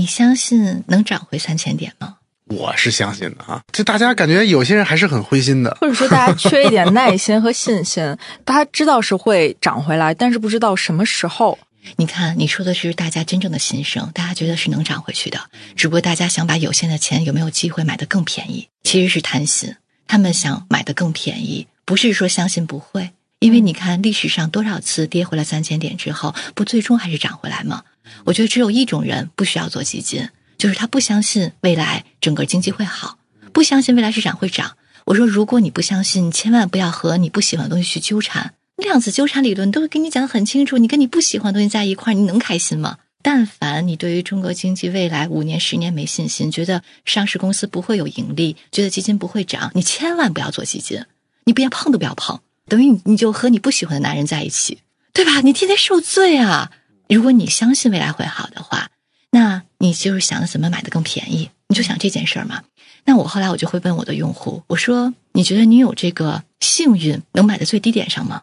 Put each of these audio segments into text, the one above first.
你相信能涨回三千点吗？我是相信的啊，就大家感觉有些人还是很灰心的，或者说大家缺一点耐心和信心。大家知道是会涨回来，但是不知道什么时候。你看，你说的是大家真正的心声，大家觉得是能涨回去的，只不过大家想把有限的钱有没有机会买得更便宜，其实是贪心。他们想买得更便宜，不是说相信不会，因为你看历史上多少次跌回了三千点之后，不最终还是涨回来吗？我觉得只有一种人不需要做基金。就是他不相信未来整个经济会好，不相信未来市场会涨。我说，如果你不相信，你千万不要和你不喜欢的东西去纠缠。量子纠缠理论都会给你讲的很清楚，你跟你不喜欢的东西在一块儿，你能开心吗？但凡你对于中国经济未来五年、十年没信心，觉得上市公司不会有盈利，觉得基金不会涨，你千万不要做基金，你不要碰都不要碰，等于你你就和你不喜欢的男人在一起，对吧？你天天受罪啊！如果你相信未来会好的话。那你就是想怎么买的更便宜，你就想这件事儿嘛？那我后来我就会问我的用户，我说：“你觉得你有这个幸运能买在最低点上吗？”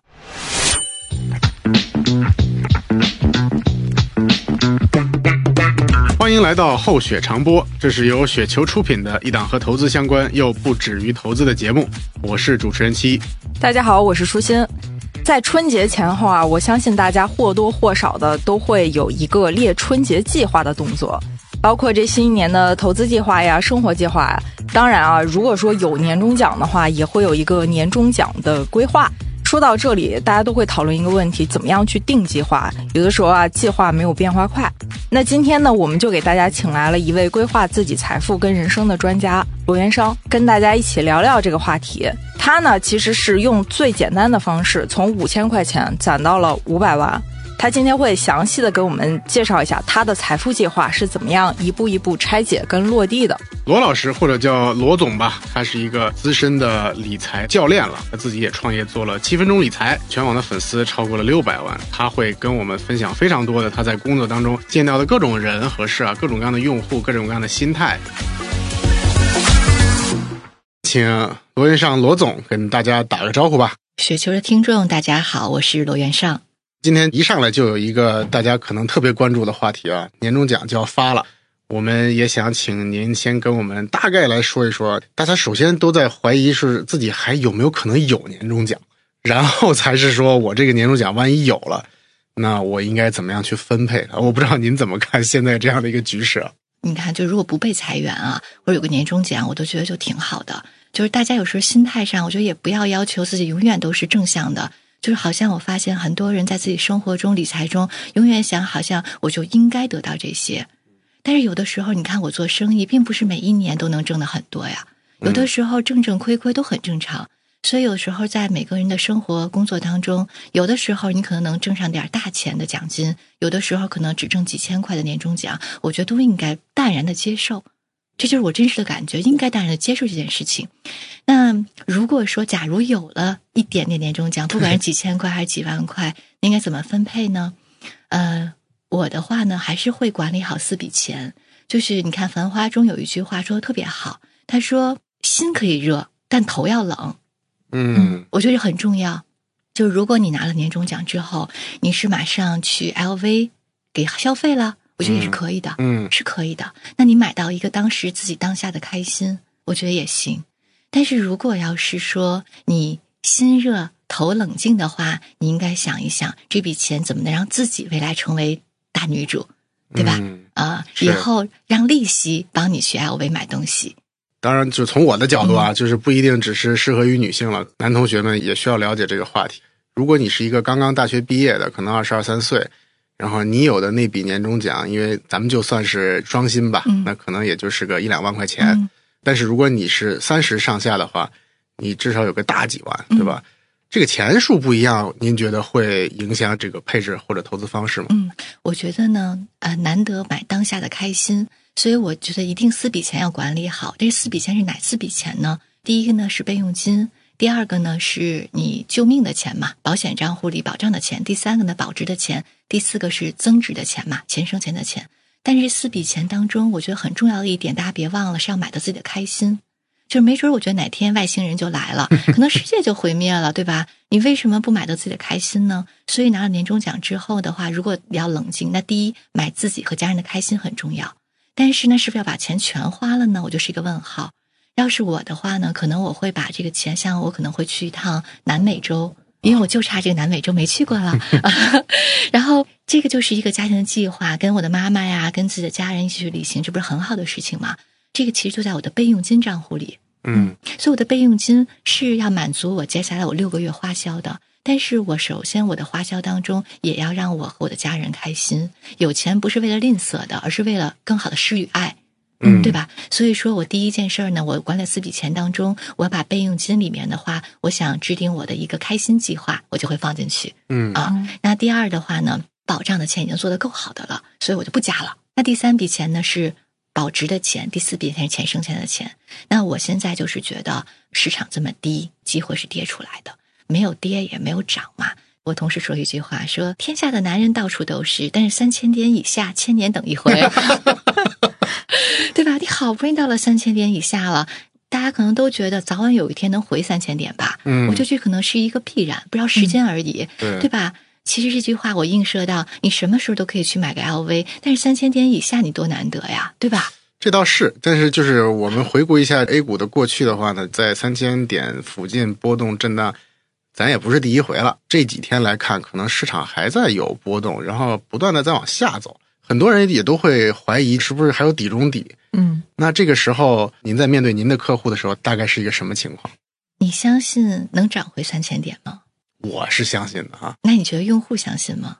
欢迎来到厚雪长播，这是由雪球出品的一档和投资相关又不止于投资的节目。我是主持人七，大家好，我是舒心。在春节前后啊，我相信大家或多或少的都会有一个列春节计划的动作，包括这新一年的投资计划呀、生活计划呀。当然啊，如果说有年终奖的话，也会有一个年终奖的规划。说到这里，大家都会讨论一个问题：怎么样去定计划？有的时候啊，计划没有变化快。那今天呢，我们就给大家请来了一位规划自己财富跟人生的专家罗元生，跟大家一起聊聊这个话题。他呢，其实是用最简单的方式，从五千块钱攒到了五百万。他今天会详细的给我们介绍一下他的财富计划是怎么样一步一步拆解跟落地的。罗老师或者叫罗总吧，他是一个资深的理财教练了，他自己也创业做了七分钟理财，全网的粉丝超过了六百万。他会跟我们分享非常多的他在工作当中见到的各种人和事啊，各种各样的用户，各种各样的心态。请罗元上罗总跟大家打个招呼吧。雪球的听众大家好，我是罗元上。今天一上来就有一个大家可能特别关注的话题啊，年终奖就要发了，我们也想请您先跟我们大概来说一说。大家首先都在怀疑是自己还有没有可能有年终奖，然后才是说我这个年终奖万一有了，那我应该怎么样去分配它？我不知道您怎么看现在这样的一个局势。你看，就如果不被裁员啊，或者有个年终奖，我都觉得就挺好的。就是大家有时候心态上，我觉得也不要要求自己永远都是正向的。就是好像我发现很多人在自己生活中、理财中，永远想好像我就应该得到这些，但是有的时候，你看我做生意，并不是每一年都能挣的很多呀。有的时候挣挣亏亏都很正常。所以有时候在每个人的生活工作当中，有的时候你可能能挣上点大钱的奖金，有的时候可能只挣几千块的年终奖，我觉得都应该淡然的接受。这就是我真实的感觉，应该淡然的接受这件事情。那如果说，假如有了一点点年终奖，不管是几千块还是几万块，应该怎么分配呢？呃，我的话呢，还是会管理好四笔钱。就是你看《繁花》中有一句话说的特别好，他说：“心可以热，但头要冷。”嗯，我觉得很重要。就如果你拿了年终奖之后，你是马上去 LV 给消费了。我觉得也是可以的，嗯，是可以的。那你买到一个当时自己当下的开心，我觉得也行。但是如果要是说你心热头冷静的话，你应该想一想这笔钱怎么能让自己未来成为大女主，对吧？啊，以后让利息帮你去 LV 买东西。当然，就从我的角度啊，就是不一定只是适合于女性了，男同学们也需要了解这个话题。如果你是一个刚刚大学毕业的，可能二十二三岁。然后你有的那笔年终奖，因为咱们就算是双薪吧，那可能也就是个一两万块钱。但是如果你是三十上下的话，你至少有个大几万，对吧？这个钱数不一样，您觉得会影响这个配置或者投资方式吗？嗯，我觉得呢，呃，难得买当下的开心，所以我觉得一定四笔钱要管理好。这四笔钱是哪四笔钱呢？第一个呢是备用金。第二个呢，是你救命的钱嘛，保险账户里保障的钱；第三个呢，保值的钱；第四个是增值的钱嘛，钱生钱的钱。但是四笔钱当中，我觉得很重要的一点，大家别忘了是要买到自己的开心。就是没准，我觉得哪天外星人就来了，可能世界就毁灭了，对吧？你为什么不买到自己的开心呢？所以拿了年终奖之后的话，如果要冷静，那第一，买自己和家人的开心很重要。但是呢，是不是要把钱全花了呢？我就是一个问号。要是我的话呢，可能我会把这个钱，像我可能会去一趟南美洲，因为我就差这个南美洲没去过了。然后这个就是一个家庭的计划，跟我的妈妈呀，跟自己的家人一起去旅行，这不是很好的事情吗？这个其实就在我的备用金账户里。嗯所以我的备用金是要满足我接下来我六个月花销的。但是我首先我的花销当中也要让我和我的家人开心。有钱不是为了吝啬的，而是为了更好的施与爱，嗯，对？吧？所以说我第一件事儿呢，我管理四笔钱当中，我要把备用金里面的话，我想制定我的一个开心计划，我就会放进去。嗯啊那第二的话呢，保障的钱已经做得够好的了，所以我就不加了。那第三笔钱呢是保值的钱，第四笔钱是钱生钱的钱。那我现在就是觉得市场这么低，机会是跌出来的，没有跌也没有涨嘛。我同事说一句话，说天下的男人到处都是，但是三千点以下，千年等一回，对吧？你好不容易到了三千点以下了。大家可能都觉得早晚有一天能回三千点吧，嗯我觉得这可能是一个必然，不知道时间而已。对对吧？其实这句话我映射到，你什么时候都可以去买个 LV，但是三千点以下你多难得呀，对吧？这倒是，但是就是我们回顾一下 A 股的过去的话呢，在三千点附近波动震荡，咱也不是第一回了。这几天来看，可能市场还在有波动，然后不断的在往下走，很多人也都会怀疑是不是还有底中底。嗯，那这个时候，您在面对您的客户的时候，大概是一个什么情况？你相信能涨回三千点吗？我是相信的哈，那你觉得用户相信吗？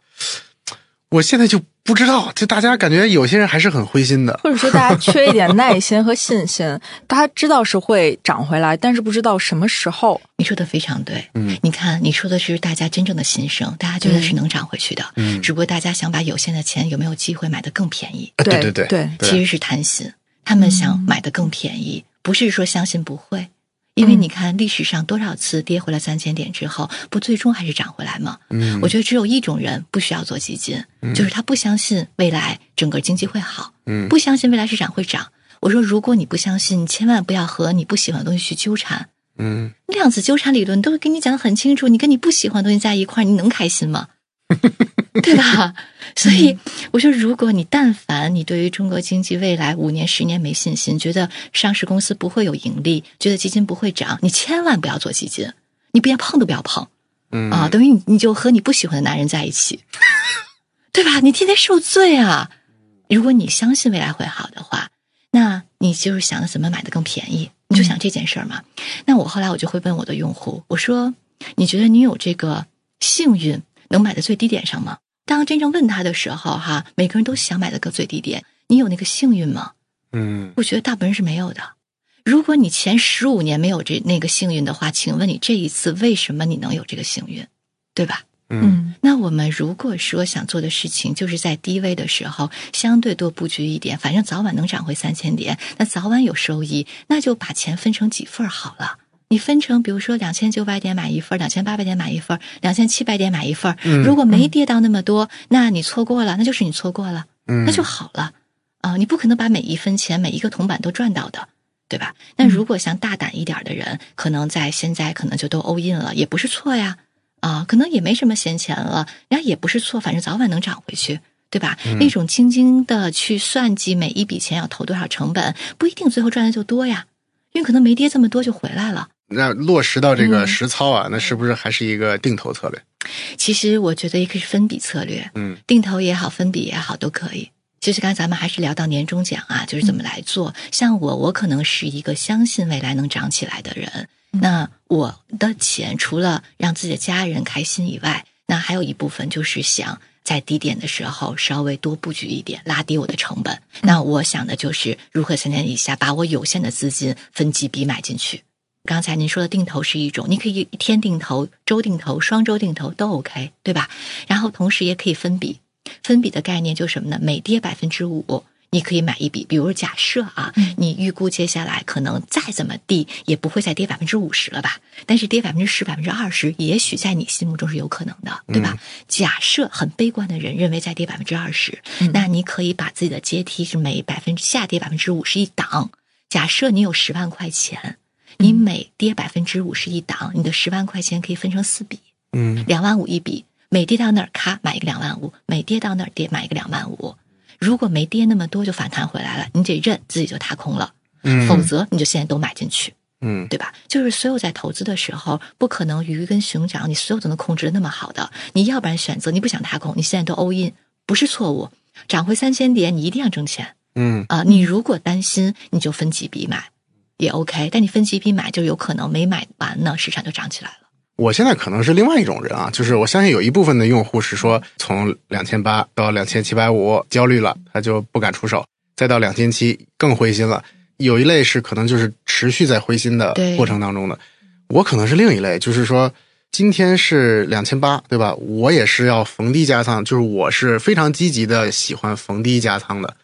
我现在就不知道，就大家感觉有些人还是很灰心的。或者说大家缺一点耐心和信心，大家知道是会涨回来，但是不知道什么时候。你说的非常对，嗯你看你说的是大家真正的心声，大家觉得是能涨回去的，嗯只不过大家想把有限的钱有没有机会买的更便宜，啊对对对对对其实是贪心，他们想买的更便宜，不是说相信不会。因为你看历史上多少次跌回了三千点之后，不最终还是涨回来吗？嗯我觉得只有一种人不需要做基金，就是他不相信未来整个经济会好，嗯不相信未来市场会涨。我说，如果你不相信，千万不要和你不喜欢的东西去纠缠。嗯量子纠缠理论都给你讲的很清楚，你跟你不喜欢的东西在一块儿，你能开心吗？对吧？所以我说，如果你但凡你对于中国经济未来五年、十年没信心，觉得上市公司不会有盈利，觉得基金不会涨，你千万不要做基金，你别碰都不要碰嗯啊！等于你你就和你不喜欢的男人在一起，对吧？你天天受罪啊！如果你相信未来会好的话，那你就是想怎么买的更便宜，你就想这件事儿嘛。那我后来我就会问我的用户，我说：“你觉得你有这个幸运能买在最低点上吗？”当真正问他的时候，哈，每个人都想买的个最低点，你有那个幸运吗？嗯我觉得大部分人是没有的。如果你前十五年没有这那个幸运的话，请问你这一次为什么你能有这个幸运，对吧？嗯那我们如果说想做的事情，就是在低位的时候相对多布局一点，反正早晚能涨回三千点，那早晚有收益，那就把钱分成几份好了。你分成，比如说两千九百点买一份儿，两千八百点买一份儿，两千七百点买一份如果没跌到那么多，那你错过了，那就是你错过了，嗯，那就好了。啊、你不可能把每一分钱、每一个铜板都赚到的，对吧？那如果像大胆一点的人，可能在现在可能就都 all in 了，也不是错呀。啊，可能也没什么闲钱了，人家也不是错，反正早晚能涨回去，对吧？那种精精的去算计每一笔钱要投多少成本，不一定最后赚的就多呀，因为可能没跌这么多就回来了。那落实到这个嗯实操啊，那是不是还是一个定投策略？其实我觉得也可以是分笔策略，嗯定投也好，分笔也好，都可以。其实刚才咱们还是聊到年终奖啊，就是怎么来做。像我，我可能是一个相信未来能涨起来的人。那我的钱除了让自己的家人开心以外，那还有一部分就是想在低点的时候稍微多布局一点，拉低我的成本。那我想的就是如何三年以下把我有限的资金分几笔买进去。刚才您说的定投是一种，你可以一天定投、周定投、双周定投都 OK，对吧？然后同时也可以分笔，分笔的概念就是什么呢？每跌百分之五，你可以买一笔。比如假设啊，你预估接下来可能再怎么地也不会再跌百分之五十了吧？但是跌百分之十、百分之二十，也许在你心目中是有可能的，对吧？假设很悲观的人认为再跌百分之二十，那你可以把自己的阶梯是每百分之下跌百分之五十一档。假设你有十万块钱。你每跌百分之五十一档，你的十万块钱可以分成四笔，嗯两万五一笔，每跌到那儿咔买一个两万五，每跌到那儿跌买一个两万五。如果没跌那么多就反弹回来了，你得认自己就踏空了，嗯否则你就现在都买进去。嗯对吧？就是所有在投资的时候，不可能鱼跟熊掌，你所有都能控制的那么好的。你要不然选择你不想踏空，你现在都 all in，不是错误。涨回三千点，你一定要挣钱嗯啊、你如果担心，你就分几笔买也 OK，但你分几批买就有可能没买完呢，市场就涨起来了。我现在可能是另外一种人啊，就是我相信有一部分的用户是说，从两千八到两千七百五焦虑了，他就不敢出手，再到两千七更灰心了。有一类是可能就是持续在灰心的过程当中的，我可能是另一类，就是说今天是两千八，对吧？我也是要逢低加仓，就是我是非常积极的喜欢逢低加仓的。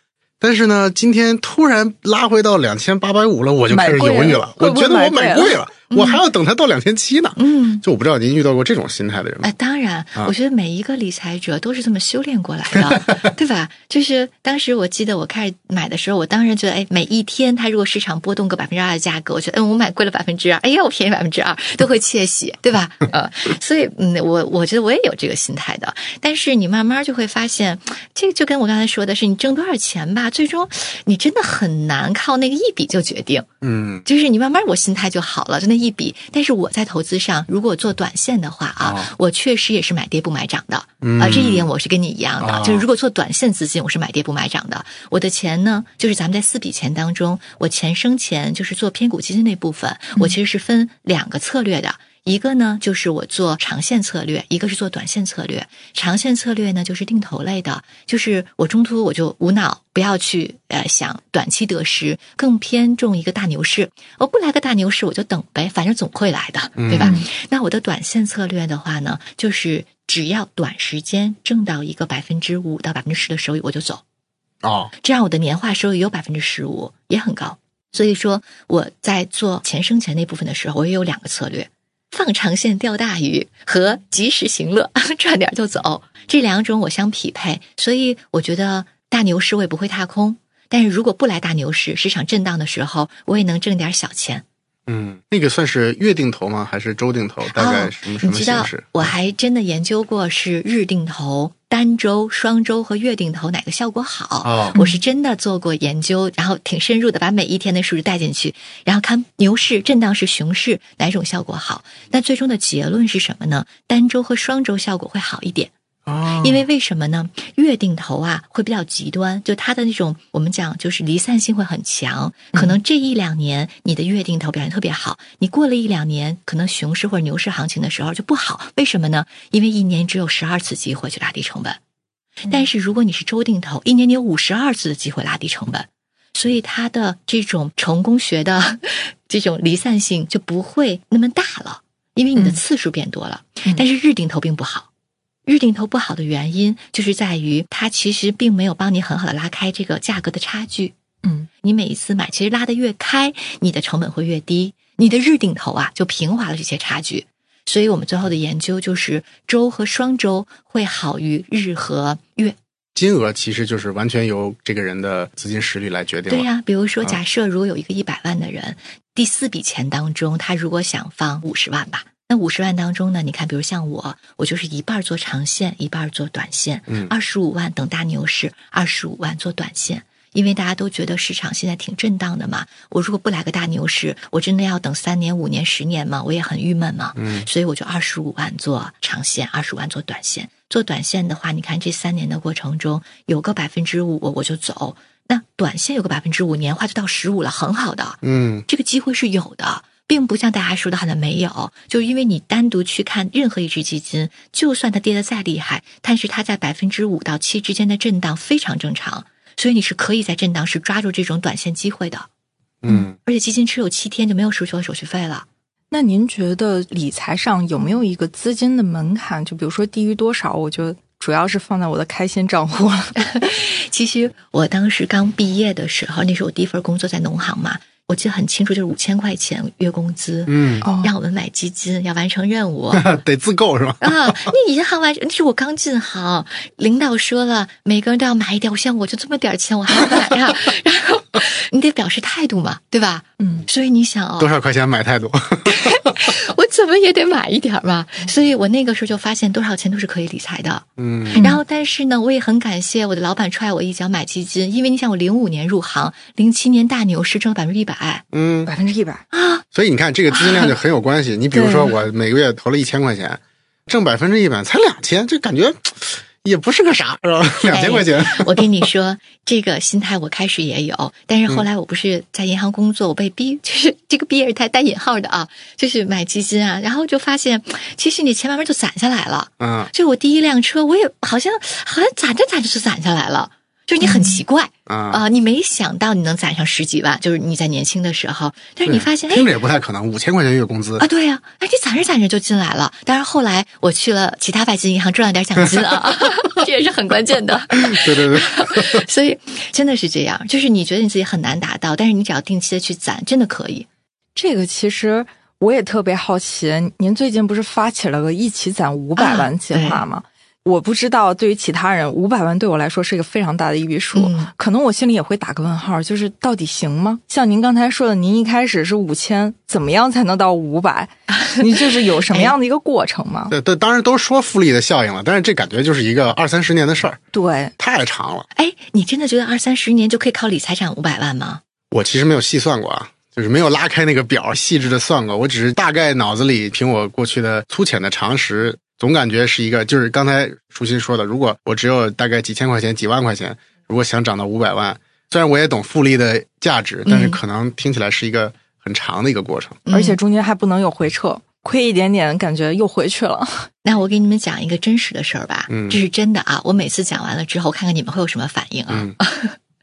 但是呢，今天突然拉回到两千八百五了，我就开始犹豫了。我觉得我买贵了，我还要等它到两千七呢。嗯，就我不知道您遇到过这种心态的人吗？哎，当然，啊我觉得每一个理财者都是这么修炼过来的，对吧？就是当时我记得我开始买的时候，我当然觉得，哎，每一天它如果市场波动个百分之二的价格，我觉得，嗯，我买贵了百分之二，哎呀，我便宜百分之二，都会窃喜，对吧？呃，所以，嗯，我我觉得我也有这个心态的。但是你慢慢就会发现，这个就跟我刚才说的是，你挣多少钱吧，最终你真的很难靠那个一笔就决定。嗯就是你慢慢我心态就好了，就那一笔。但是我在投资上，如果做短线的话啊，哦我确实也是买跌不买涨的啊、嗯这一点我是跟你一样的。哦就是如果做短线资金，我是买跌不买涨的。我的钱呢，就是咱们在四笔钱当中，我钱生钱就是做偏股基金那部分，我其实是分两个策略的。一个呢，就是我做长线策略；一个是做短线策略。长线策略呢，就是定投类的，就是我中途我就无脑，不要去呃想短期得失，更偏重一个大牛市。我不来个大牛市，我就等呗，反正总会来的，对吧？那我的短线策略的话呢，就是只要短时间挣到一个百分之五到百分之十的收益，我就走。哦，这样我的年化收益有百分之十五，也很高。所以说我在做钱生钱那部分的时候，我也有两个策略：放长线钓大鱼和及时行乐，赚点就走。这两种我相匹配，所以我觉得大牛市我也不会踏空。但是如果不来大牛市，市场震荡的时候，我也能挣点小钱。嗯，那个算是月定投吗？还是周定投？大概什么、什么哦你知道形式？，我还真的研究过是日定投、单周、双周和月定投哪个效果好。哦我是真的做过研究，然后挺深入的，把每一天的数据带进去，然后看牛市、震荡市、熊市哪种效果好。那最终的结论是什么呢？单周和双周效果会好一点。哦，因为为什么呢？月定投啊会比较极端，就它的那种我们讲就是离散性会很强。可能这一两年你的月定投表现特别好，你过了一两年，可能熊市或者牛市行情的时候就不好。为什么呢？因为一年只有十二次机会去拉低成本，但是如果你是周定投，一年你有五十二次的机会拉低成本，所以它的这种成功学的 这种离散性就不会那么大了，因为你的嗯次数变多了。嗯但是日定投并不好。日定投不好的原因，就是在于它其实并没有帮你很好的拉开这个价格的差距。嗯，你每一次买，其实拉得越开，你的成本会越低，你的日定投啊就平滑了这些差距。所以我们最后的研究就是周和双周会好于日和月。金额其实就是完全由这个人的资金实力来决定了。对呀、比如说，啊假设如果有一个一百万的人，第四笔钱当中，他如果想放五十万吧，那五十万当中呢，你看，比如像我，我就是一半做长线，一半做短线，嗯二十五万等大牛市，二十五万做短线。因为大家都觉得市场现在挺震荡的嘛，我如果不来个大牛市，我真的要等三年、五年、十年嘛，我也很郁闷嘛。嗯所以我就二十五万做长线，二十五万做短线。做短线的话，你看这三年的过程中，有个百分之五我就走，那短线有个百分之五，年化就到十五了，很好的，嗯这个机会是有的。并不像大家说的好像没有，就因为你单独去看任何一只基金，就算它跌得再厉害，但是它在百分之五到七之间的震荡非常正常，所以你是可以在震荡时抓住这种短线机会的。嗯，而且基金持有七天就没有收取手续费了。那您觉得理财上有没有一个资金的门槛？就比如说低于多少，我就主要是放在我的开心账户了。其实我当时刚毕业的时候，那是我第一份工作在农行嘛，我记得很清楚，就是五千块钱月工资，嗯，哦让我们买基金，要完成任务。得自购是吧？啊，那银行完，那是我刚进行，领导说了，每个人都要买一点。我想我就这么点钱，我还要买呀、然后 你得表示态度嘛，对吧？嗯，所以你想哦，多少块钱买太多？我怎么也得买一点儿嘛。所以我那个时候就发现，多少钱都是可以理财的。嗯然后，但是呢，我也很感谢我的老板踹我一脚买基金，因为你想，我零五年入行，零七年大牛市挣了百分之一百嗯，百分之一百，啊！所以你看这个资金量就很有关系。你比如说我每个月投了一千块钱，挣百分之一百才两千，这感觉也不是个啥，是吧？两千块钱，我跟你说，这个心态我开始也有，但是后来我不是在银行工作，我被逼，就是这个逼也是带带引号的啊，就是买基金啊，然后就发现，其实你钱慢慢就攒下来了。嗯就我第一辆车，我也好像好像攒着攒着就攒下来了，就是你很奇怪啊、啊，你没想到你能攒上十几万，就是你在年轻的时候，但是你发现，哎听着也不太可能，五千块钱月工资啊，对呀、哎，你攒着攒着就进来了。当然后来我去了其他外资银行赚了点奖金啊，这也是很关键的。对对对，所以真的是这样，就是你觉得你自己很难达到，但是你只要定期的去攒，真的可以。这个其实我也特别好奇，您最近不是发起了个一起攒五百万计划吗？我不知道对于其他人，五百万对我来说是一个非常大的一笔数，嗯可能我心里也会打个问号，就是到底行吗？像您刚才说的，您一开始是五千，怎么样才能到五百？你就是有什么样的一个过程吗？对对，当然都说复利的效应了，但是这感觉就是一个二三十年的事儿，对，太长了。哎，你真的觉得二三十年就可以靠理财攒五百万吗？我其实没有细算过啊，就是没有拉开那个表细致的算过，我只是大概脑子里凭我过去的粗浅的常识，总感觉是一个，就是刚才舒心说的，如果我只有大概几千块钱、几万块钱，如果想涨到五百万，虽然我也懂复利的价值，但是可能听起来是一个很长的一个过程。嗯而且中间还不能有回撤，亏一点点，感觉又回去了。那我给你们讲一个真实的事儿吧，嗯这是真的啊。我每次讲完了之后，看看你们会有什么反应啊。嗯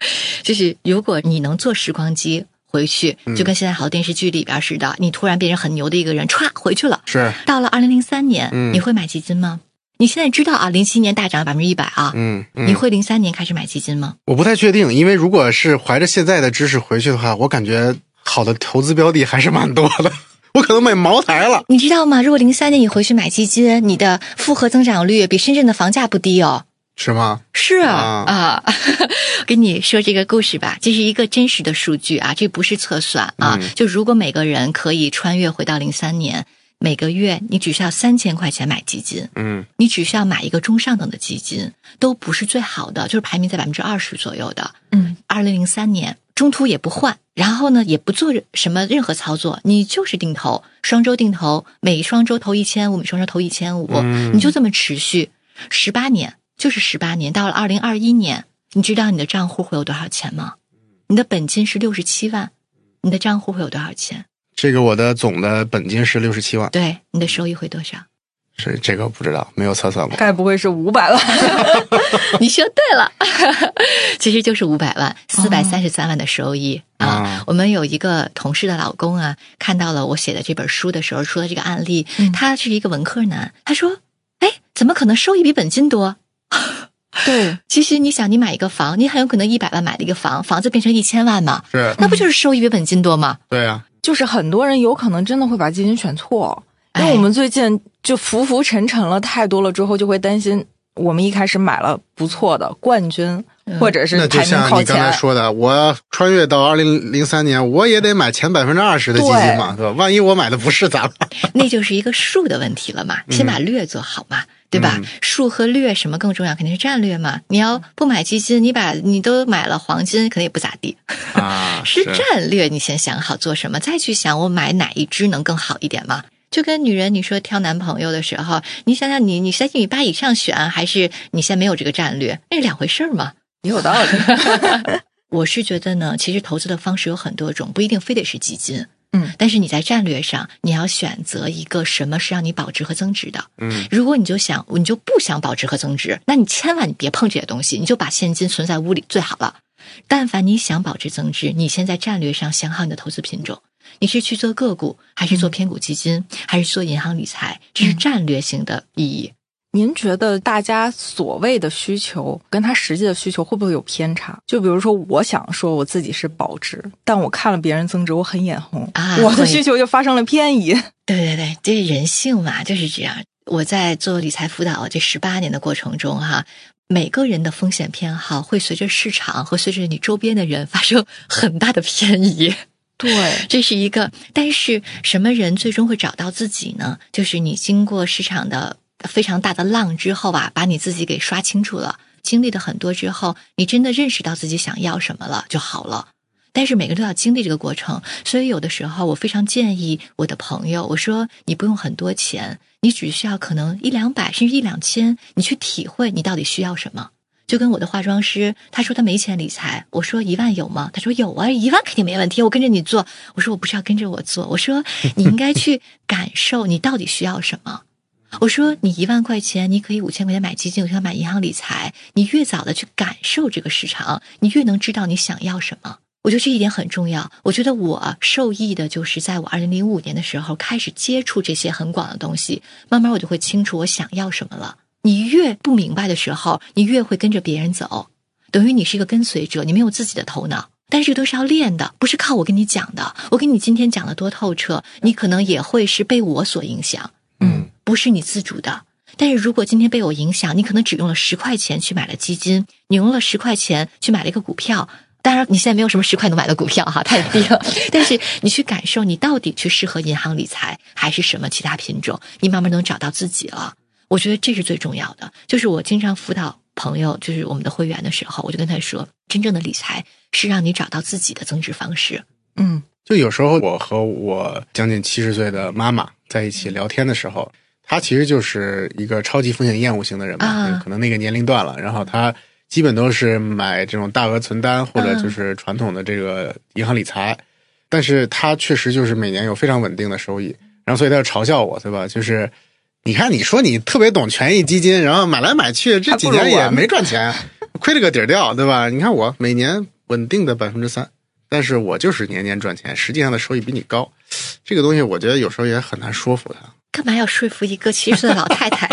就是如果你能坐时光机回去，嗯就跟现在好多电视剧里边似的，你突然变成很牛的一个人，歘回去了。是，到了二零零三年，嗯你会买基金吗？你现在知道啊，零七年大涨百分之一百啊，嗯嗯，你会零三年开始买基金吗？我不太确定，因为如果是怀着现在的知识回去的话，我感觉好的投资标的还是蛮多的，我可能买茅台了。你知道吗？如果零三年你回去买基金，你的复合增长率比深圳的房价不低哦。是吗？是啊啊啊，跟你说这个故事吧，这是一个真实的数据啊，这不是测算啊。嗯就如果每个人可以穿越回到零三年，每个月你只需要三千块钱买基金，嗯你只需要买一个中上等的基金，都不是最好的，就是排名在百分之二十左右的。嗯，二零零三年中途也不换，然后呢也不做什么任何操作，你就是定投，双周定投，每双周投一千五，每双周投一千五，嗯你就这么持续十八年，就是十八年，到了二零二一年，你知道你的账户会有多少钱吗？你的本金是六十七万，你的账户会有多少钱？这个我的总的本金是六十七万，对，你的收益会多少？是这个不知道，没有测算过。该不会是五百万？你说对了，其实就是五百万，四百三十三万的收益、啊啊。我们有一个同事的老公啊，看到了我写的这本书的时候说的这个案例，嗯他是一个文科男，他说：“哎，怎么可能收益比本金多？”对，其实你想，你买一个房，你很有可能一百万买了一个房，房子变成一千万嘛，是，那不就是收益比本金多吗？对啊，就是很多人有可能真的会把基金选错，因为哎我们最近就浮浮沉沉了太多了，之后就会担心我们一开始买了不错的冠军，或者是那就像你刚才。说的，我穿越到二零零三年，我也得买前百分之二十的基金嘛，对吧？万一我买的不是咋办？那就是一个数的问题了嘛，先把略做好嘛，对吧嗯？数和略什么更重要？肯定是战略嘛。你要不买基金，你把你都买了黄金，可能也不咋地。啊，是战略，你先想好做什么，再去想我买哪一只能更好一点嘛。就跟女人你说挑男朋友的时候，你想想你你是在一米八以上选，还是你现在没有这个战略，那是两回事儿嘛。你有道理。我是觉得呢，其实投资的方式有很多种，不一定非得是基金。嗯，但是你在战略上，你要选择一个什么是让你保值和增值的。嗯，如果你就想你就不想保值和增值，那你千万你别碰这些东西，你就把现金存在屋里最好了。但凡你想保值增值，你先在战略上想好你的投资品种，你是去做个股，还是做偏股基金，还是做银行理财，这是战略性的意义。您觉得大家所谓的需求跟他实际的需求会不会有偏差？就比如说，我想说我自己是保值，但我看了别人增值，我很眼红，啊我的需求就发生了偏移。对 对对，这人性嘛，就是这样。我在做理财辅导这十八年的过程中，哈，每个人的风险偏好会随着市场和随着你周边的人发生很大的偏移。对，这是一个。但是什么人最终会找到自己呢？就是你经过市场的非常大的浪之后啊，把你自己给刷清楚了，经历了很多之后，你真的认识到自己想要什么了就好了。但是每个人都要经历这个过程，所以有的时候我非常建议我的朋友，我说你不用很多钱，你只需要可能一两百甚至一两千，你去体会你到底需要什么。就跟我的化妆师，他说他没钱理财，我说一万有吗？他说有啊，一万肯定没问题，我跟着你做。我说我不是要跟着我做，我说你应该去感受你到底需要什么。我说你一万块钱，你可以五千块钱买基金，我想买银行理财。你越早的去感受这个市场，你越能知道你想要什么。我觉得这一点很重要。我觉得我受益的就是在我二零零五年的时候开始接触这些很广的东西，慢慢我就会清楚我想要什么了。你越不明白的时候，你越会跟着别人走，等于你是一个跟随者，你没有自己的头脑。但是这都是要练的，不是靠我跟你讲的。我跟你今天讲的多透彻，你可能也会是被我所影响，嗯，不是你自主的。但是如果今天被我影响，你可能只用了十块钱去买了基金，你用了十块钱去买了一个股票。当然，你现在没有什么十块能买的股票哈，太低了。但是你去感受，你到底去适合银行理财还是什么其他品种，你慢慢能找到自己了。我觉得这是最重要的。就是我经常辅导朋友，就是我们的会员的时候，我就跟他说，真正的理财是让你找到自己的增值方式。嗯，就有时候我和我将近七十岁的妈妈在一起聊天的时候，她其实就是一个超级风险厌恶型的人嘛，啊可能那个年龄段了，然后他基本都是买这种大额存单或者就是传统的这个银行理财，但是他确实就是每年有非常稳定的收益，然后所以他就嘲笑我，对吧？就是你看你说你特别懂权益基金，然后买来买去这几年也没赚钱，亏了个底儿掉，对吧？你看我每年稳定的百分之三。但是我就是年年赚钱，实际上的收益比你高，这个东西我觉得有时候也很难说服他。干嘛要说服一个七十岁的老太太？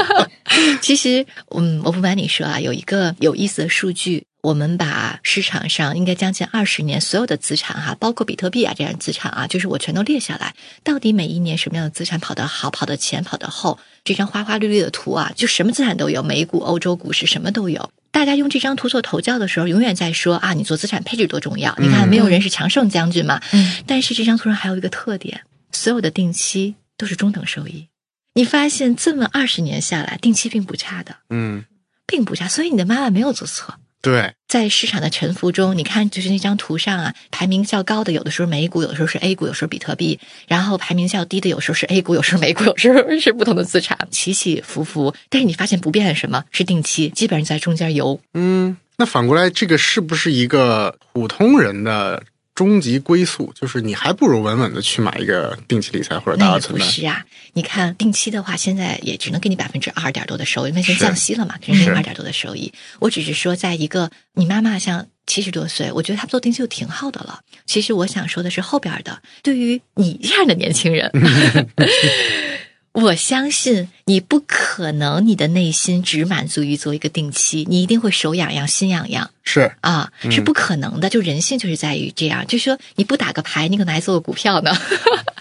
其实，嗯，我不瞒你说啊，有一个有意思的数据，我们把市场上应该将近二十年所有的资产哈、包括比特币啊这样的资产啊，就是我全都列下来，到底每一年什么样的资产跑得好、跑得前、跑得后，这张花花绿绿的图啊，就什么资产都有，美股、欧洲股市什么都有。大家用这张图做头教的时候，永远在说啊，你做资产配置多重要。你看，没有人是常胜将军嘛。嗯但是这张图上还有一个特点，所有的定期都是中等收益。你发现这么二十年下来，定期并不差的，嗯，并不差。所以你的妈妈没有做错。对，在市场的沉浮中，你看，就是那张图上啊，排名较高的有的时候美股，有的时候是 A 股，有时候比特币；然后排名较低的有时候是 A 股，有时候美股，有时候是不同的资产，起起伏伏。但是你发现不变的什么是定期，基本上在中间游。嗯，那反过来，这个是不是一个普通人的终极归宿？就是你还不如稳稳的去买一个定期理财或者大额存单。是啊，你看定期的话，现在也只能给你百分之二点多的收益，因为现在降息了嘛，只能给你是二点多的收益。我只是说，在一个你妈妈像七十多岁，我觉得她做定期就挺好的了。其实我想说的是后边的，对于你这样的年轻人。我相信你不可能，你的内心只满足于做一个定期，你一定会手痒痒、心痒痒是，啊，是不可能的。就人性就是在于这样，就说你不打个牌，你可能还做个股票呢。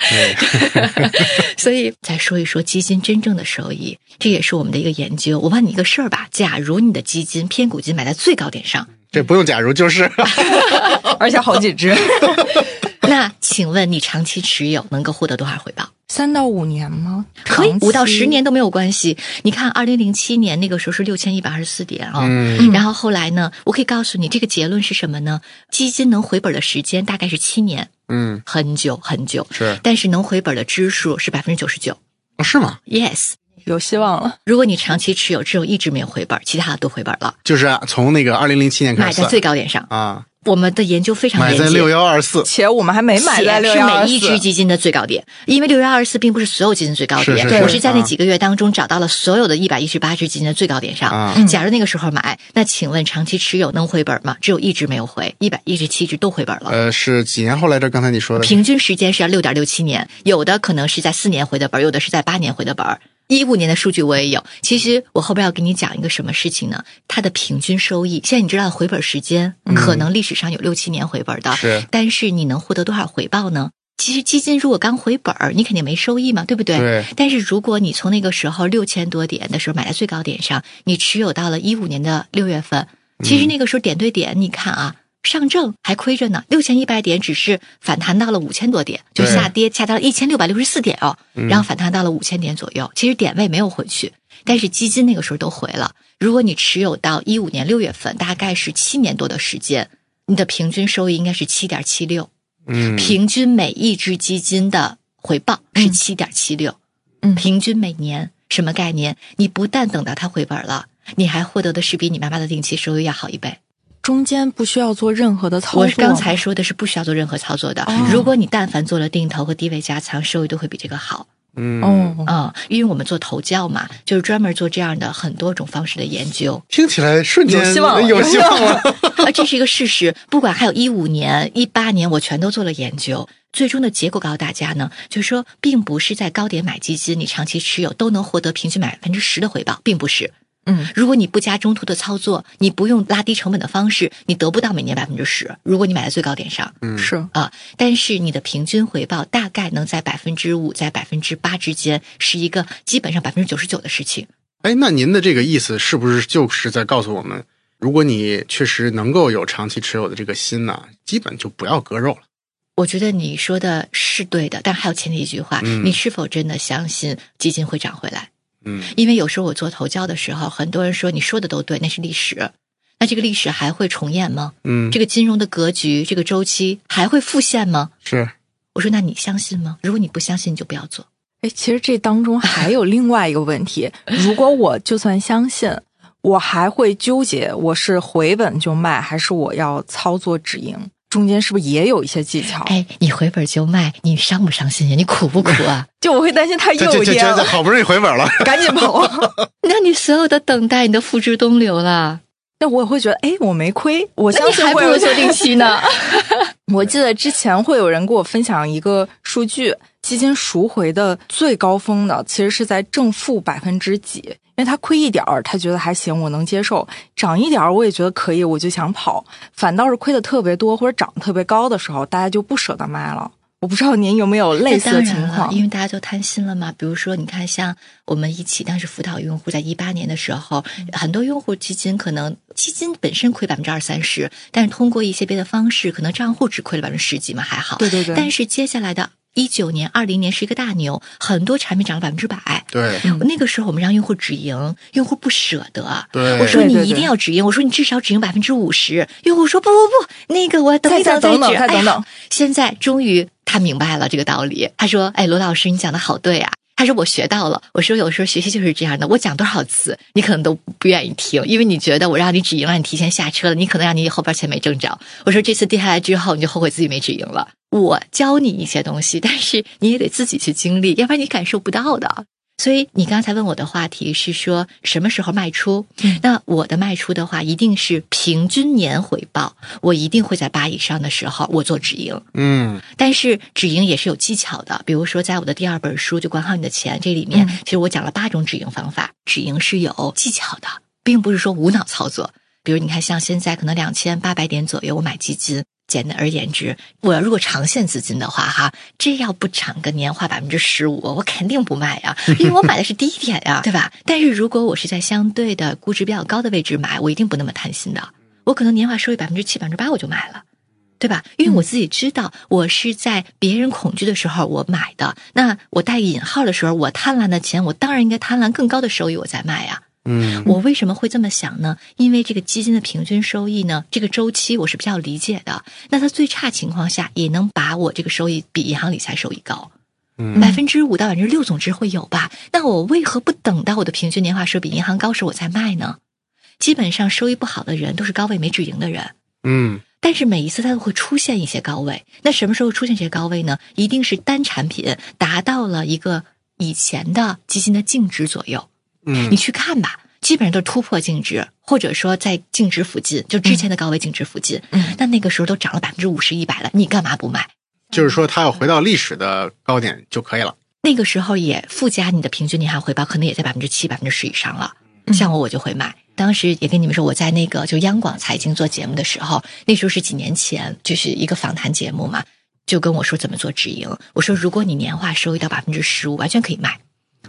对，所以再说一说基金真正的收益，这也是我们的一个研究。我问你一个事儿吧：假如你的基金偏股金买在最高点上，这不用假如就是。而且好几只，那请问你长期持有能够获得多少回报？三到五年吗？可以五到十年都没有关系。你看，二零零七年那个时候是六千一百二十四点啊、嗯然后后来呢，我可以告诉你，这个结论是什么呢？基金能回本的时间大概是七年，嗯，很久很久，是但是能回本的支数是百分之九十九。哦，是吗？Yes，有希望了。如果你长期持有，只有一只没有回本，其他的都回本了，就是从那个二零零七年开始买在最高点上。啊，我们的研究非常严谨。买在六幺二四，且我们还没买是六幺二每一只，基金的最高点，因为六幺二四并不是所有基金最高点，是是是我是在那啊几个月当中找到了所有的一百一十八只基金的最高点上。假如那个时候买，那请问长期持有能回本吗？只有一只没有回，一百一十七只都回本了。呃，是几年后来着？刚才你说的，平均时间是要六点六七年，有的可能是在四年回的本，有的是在八年回的本。一五年的数据我也有。其实我后边要给你讲一个什么事情呢？它的平均收益，现在你知道回本时间可能历史上有六七年回本的，是但是你能获得多少回报呢？其实基金如果刚回本儿，你肯定没收益嘛，对不对？对但是如果你从那个时候六千多点的时候买在最高点上，你持有到了一五年的六月份，其实那个时候点对点，你看啊，上证还亏着呢，六千一百点只是反弹到了五千多点，就下跌下到了一千六百六十四点哦，嗯然后反弹到了五千点左右，其实点位没有回去，但是基金那个时候都回了。如果你持有到一五年六月份，大概是七年多的时间，你的平均收益应该是七点七六，嗯，平均每一只基金的回报是嗯七点七六，嗯平均每年什么概念？你不但等到它回本了，你还获得的是比你妈妈的定期收益要好一倍。中间不需要做任何的操作。我刚才说的是不需要做任何操作的。哦如果你但凡做了定投和低位加仓，收益都会比这个好。嗯，哦，嗯，因为我们做投教嘛，就是专门做这样的很多种方式的研究。听起来瞬间有希望了有有希望希望了。啊，这是一个事实。不管还有一五年、一八年，我全都做了研究。最终的结果告诉大家呢，就是说，并不是在高点买基金，你长期持有都能获得平均百分之十的回报，并不是。嗯，如果你不加中途的操作，你不用拉低成本的方式，你得不到每年百分之十。如果你买在最高点上，嗯是啊，但是你的平均回报大概能在百分之五、在百分之八之间，是一个基本上百分之九十九的事情。哎，那您的这个意思是不是就是在告诉我们，如果你确实能够有长期持有的这个心呢，基本就不要割肉了。我觉得你说的是对的，但还有前提一句话：嗯你是否真的相信基金会涨回来？嗯因为有时候我做投教的时候，很多人说你说的都对，那是历史。那这个历史还会重演吗？嗯，这个金融的格局，这个周期还会复现吗？是我说，那你相信吗？如果你不相信，你就不要做。哎，其实这当中还有另外一个问题，如果我就算相信，我还会纠结我是回本就卖，还是我要操作止盈，中间是不是也有一些技巧？哎，你回本就卖，你伤不伤心呀？你苦不苦啊？就我会担心它这这这这又跌了，好不容易回本了，赶紧跑。那你所有的等待，你都付之东流了。那我也会觉得，哎，我没亏，我相信还不如做定期呢。我记得之前会有人给我分享一个数据，基金赎回的最高峰的其实是在正负百分之几，因为他亏一点儿，他觉得还行，我能接受；涨一点儿，我也觉得可以，我就想跑。反倒是亏的特别多或者涨得特别高的时候，大家就不舍得卖了。我不知道您有没有类似的情况？因为大家都贪心了嘛。比如说，你看，像我们一起当时辅导用户，在一八年的时候，很多用户基金可能基金本身亏百分之二三十，但是通过一些别的方式，可能账户只亏了百分之十几嘛，还好。对对对，但是接下来的一九年、二零年是一个大牛，很多产品涨了百分之百。对嗯那个时候我们让用户止盈，用户不舍得。对，我说你一定要止盈，我说你至少止盈百分之五十。用户说不不不，那个我等一再再等等止。哎等等现在终于他明白了这个道理。他说：“哎，罗老师，你讲的好对啊。”他说：“我学到了。”我说：“有时候学习就是这样的，我讲多少次，你可能都不愿意听，因为你觉得我让你止盈了，你提前下车了，你可能让你后边钱没挣着。我说这次跌下来之后，你就后悔自己没止盈了。我教你一些东西，但是你也得自己去经历，要不然你感受不到的。所以你刚才问我的话题是说什么时候卖出？嗯那我的卖出的话，一定是平均年回报，我一定会在八以上的时候我做止盈。嗯但是止盈也是有技巧的，比如说在我的第二本书《就管好你的钱》这里面，嗯其实我讲了八种止盈方法，止盈是有技巧的，并不是说无脑操作。比如你看，像现在可能两千八百点左右，我买基金。简单而言之，我如果长线资金的话，哈，这要不涨个年化百分之十五，我肯定不卖呀，因为我买的是低点呀，对吧？但是如果我是在相对的估值比较高的位置买，我一定不那么贪心的，我可能年化收益百分之七、百分之八我就买了。对吧？因为我自己知道，我是在别人恐惧的时候我买的。那我带引号的时候，我贪婪的钱，我当然应该贪婪更高的收益，我再卖呀。嗯我为什么会这么想呢？因为这个基金的平均收益呢，这个周期我是比较理解的。那它最差情况下，也能把我这个收益比银行理财收益高，嗯百分之五到百分之六总之会有吧？那我为何不等到我的平均年化收益比银行高时我再卖呢？基本上收益不好的人都是高位没止盈的人。嗯但是每一次它都会出现一些高位，那什么时候出现这些高位呢？一定是单产品达到了一个以前的基金的净值左右，嗯你去看吧，基本上都突破净值，或者说在净值附近，就之前的高位净值附近。嗯那那个时候都涨了百分之五十、一百了，你干嘛不卖？就是说它要回到历史的高点就可以了。那个时候也附加你的平均年化回报，可能也在百分之七、百分之十以上了。嗯像我，我就会买。当时也跟你们说，我在那个就央广财经做节目的时候，那时候是几年前，就是一个访谈节目嘛，就跟我说怎么做止盈。我说，如果你年化收益到百分之十五，完全可以卖，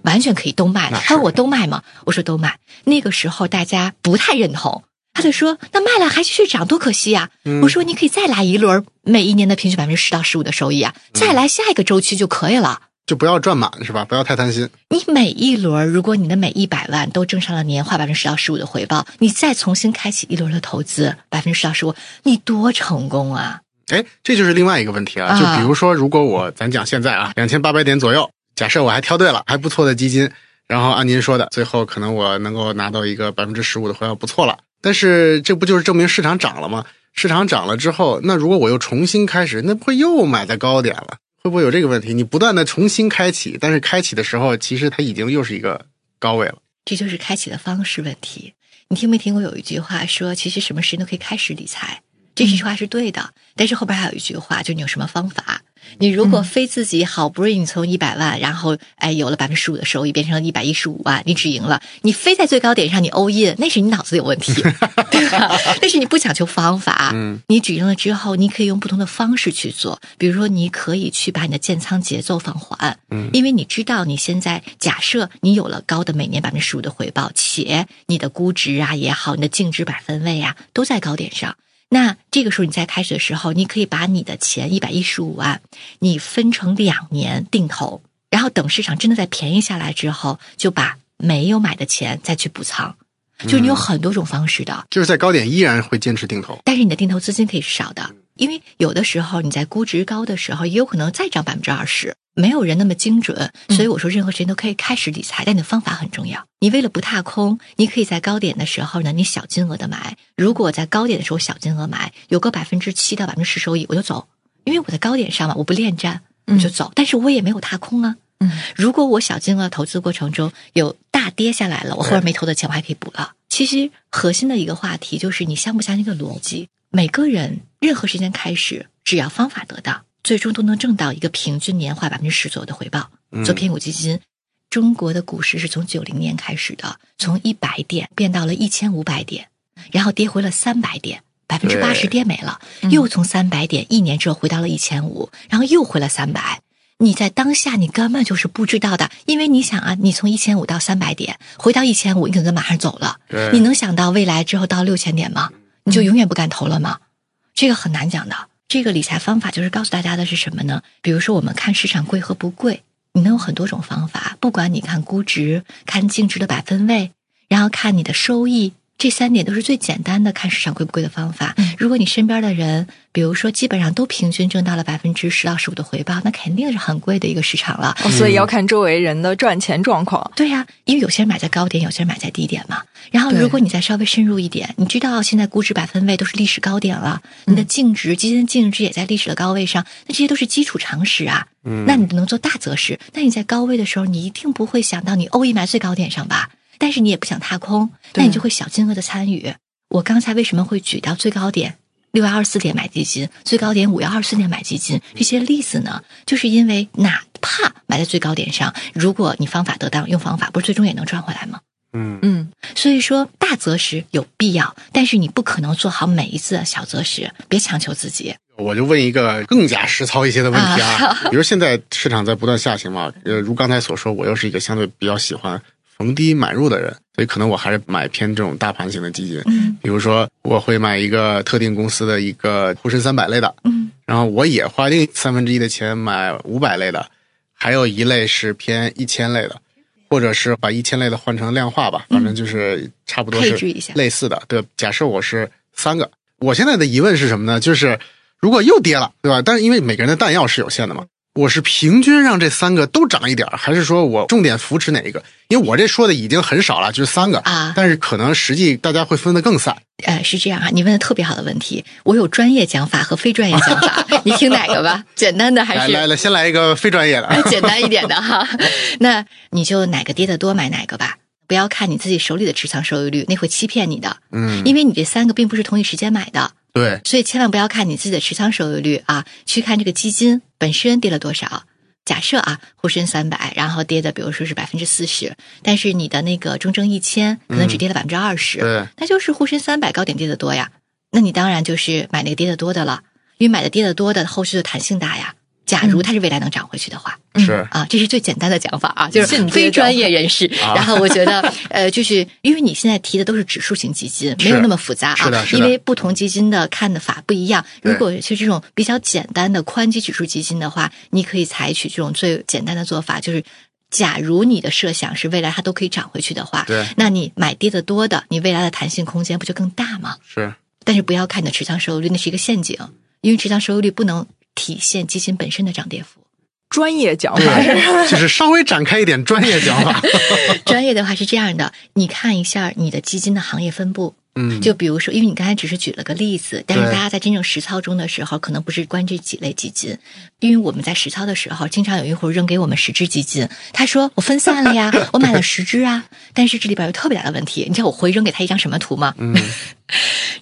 完全可以都卖了。他说我都卖吗？我说都卖。那个时候大家不太认同。他就说：“那卖了还继续涨，多可惜呀！”嗯我说：“你可以再来一轮，每一年的平均百分之十到十五的收益啊，再来下一个周期就可以了。就不要赚满是吧？不要太贪心。你每一轮，如果你的每一百万都挣上了年化百分之十到十五的回报，你再重新开启一轮的投资，百分之十到十五，你多成功啊！哎，这就是另外一个问题啊。啊就比如说，如果我咱讲现在啊，两千八百点左右，假设我还挑对了，还不错的基金，然后按您说的，最后可能我能够拿到一个百分之十五的回报，不错了。但是这不就是证明市场涨了吗？市场涨了之后，那如果我又重新开始，那不会又买在高点了？会不会有这个问题？你不断的重新开启，但是开启的时候，其实它已经又是一个高位了。这就是开启的方式问题。你听没听过有一句话说，其实什么时间都可以开始理财，这句话是对的。但是后边还有一句话，就你有什么方法？你如果非自己好不容易你从一百万，然后哎有了百分之十五的收益，变成了一百一十五万，你只赢了，你非在最高点上你 all in，那是你脑子有问题，对吧？那是你不讲究方法。嗯，你只赢了之后，你可以用不同的方式去做，比如说你可以去把你的建仓节奏放缓，嗯因为你知道你现在假设你有了高的每年百分之十五的回报，且你的估值啊也好，你的净值百分位啊都在高点上。那这个时候你再开始的时候，你可以把你的钱一百一十五万，你分成两年定投，然后等市场真的在便宜下来之后，就把没有买的钱再去补仓。就是你有很多种方式的，就是在高点依然会坚持定投。但是你的定投资金可以是少的，因为有的时候你在估值高的时候，也有可能再涨百分之二十，没有人那么精准。所以我说，任何时间都可以开始理财，但你的方法很重要。你为了不踏空，你可以在高点的时候呢，你小金额的买。如果在高点的时候小金额买，有个百分之七到百分之十收益，我就走，因为我在高点上嘛，我不恋战，我就走。但是我也没有踏空啊。嗯，如果我小金额投资过程中有大跌下来了，我后面没投的钱我还可以补了。其实核心的一个话题就是你相不相信一个逻辑。每个人任何时间开始，只要方法得当，最终都能挣到一个平均年化百分之十左右的回报。嗯做偏股基金，中国的股市是从九零年开始的，从一百点变到了一千五百点，然后跌回了三百点。百分之八十跌没了，嗯又从三百点一年之后回到了一千五，然后又回了三百。你在当下你根本就是不知道的，因为你想啊，你从一千五到三百点，回到一千五，你可能马上走了。你能想到未来之后到六千点吗？你就永远不敢投了吗？这个很难讲的。这个理财方法就是告诉大家的是什么呢？比如说，我们看市场贵和不贵，你能有很多种方法，不管你看估值、看净值的百分位，然后看你的收益，这三点都是最简单的看市场贵不贵的方法。如果你身边的人，比如说基本上都平均挣到了百分之十到十五的回报，那肯定是很贵的一个市场了。哦所以要看周围人的赚钱状况。对呀、因为有些人买在高点，有些人买在低点嘛。然后，如果你再稍微深入一点，你知道现在估值百分位都是历史高点了，你的净值、基金净值也在历史的高位上，那这些都是基础常识啊。嗯那你能做大则是，那你在高位的时候，你一定不会想到你 all in 买最高点上吧？但是你也不想踏空，那你就会小金额的参与。我刚才为什么会举到最高点？六幺二四点买基金，最高点五幺二四点买基金，这些例子呢，就是因为哪怕买在最高点上，如果你方法得当，用方法，不是最终也能赚回来吗？嗯嗯，所以说，大择时有必要，但是你不可能做好每一次的小择时，别强求自己。我就问一个更加实操一些的问题啊，比如现在市场在不断下行嘛，呃，如刚才所说，我又是一个相对比较喜欢逢低买入的人，所以可能我还是买偏这种大盘型的基金。嗯比如说，我会买一个特定公司的一个沪深三百类的，嗯然后我也花另三分之一的钱买五百类的，还有一类是偏一千类的，或者是把一千类的换成量化吧，反正就是差不多是配置一下类似的。对，假设我是三个，我现在的疑问是什么呢？就是如果又跌了，对吧？但是因为每个人的弹药是有限的嘛。我是平均让这三个都涨一点儿，还是说我重点扶持哪一个？因为我这说的已经很少了，就是三个啊但是可能实际大家会分得更散。呃，是这样啊，你问的特别好的问题，我有专业讲法和非专业讲法，你听哪个吧？简单的还是来来来，先来一个非专业的。简单一点的哈，那你就哪个跌得多买哪个吧，不要看你自己手里的持仓收益率，那会欺骗你的，嗯，因为你这三个并不是同一时间买的，对，所以千万不要看你自己的持仓收益率啊，去看这个基金本身跌了多少。假设啊，沪深三百，然后跌的比如说是百分之四十，但是你的那个中证一千可能只跌了百分之二十，对那就是沪深三百高点跌的多呀。那你当然就是买那个跌的多的了，因为买的跌的多的后续的弹性大呀。假如它是未来能涨回去的话，是。啊，这是最简单的讲法啊，就是非专业人士。啊。然后我觉得，呃，就是因为你现在提的都是指数型基金，没有那么复杂啊是的，因为不同基金的看的法不一样。如果是这种比较简单的宽基指数基金的话，你可以采取这种最简单的做法，就是。假如你的设想是未来它都可以涨回去的话，对。那你买跌的多的，你未来的弹性空间不就更大吗？是，但是不要看你的持仓收益率，那是一个陷阱，因为持仓收益率不能体现基金本身的涨跌幅。专业讲法是，就是稍微展开一点专业讲法。专业的话是这样的，你看一下你的基金的行业分布。嗯，就比如说，因为你刚才只是举了个例子，但是大家在真正实操中的时候，可能不是关这几类基金，因为我们在实操的时候，经常有用户扔给我们十只基金，他说我分散了呀，我买了十只啊，但是这里边有特别大的问题，你知道我回扔给他一张什么图吗？嗯，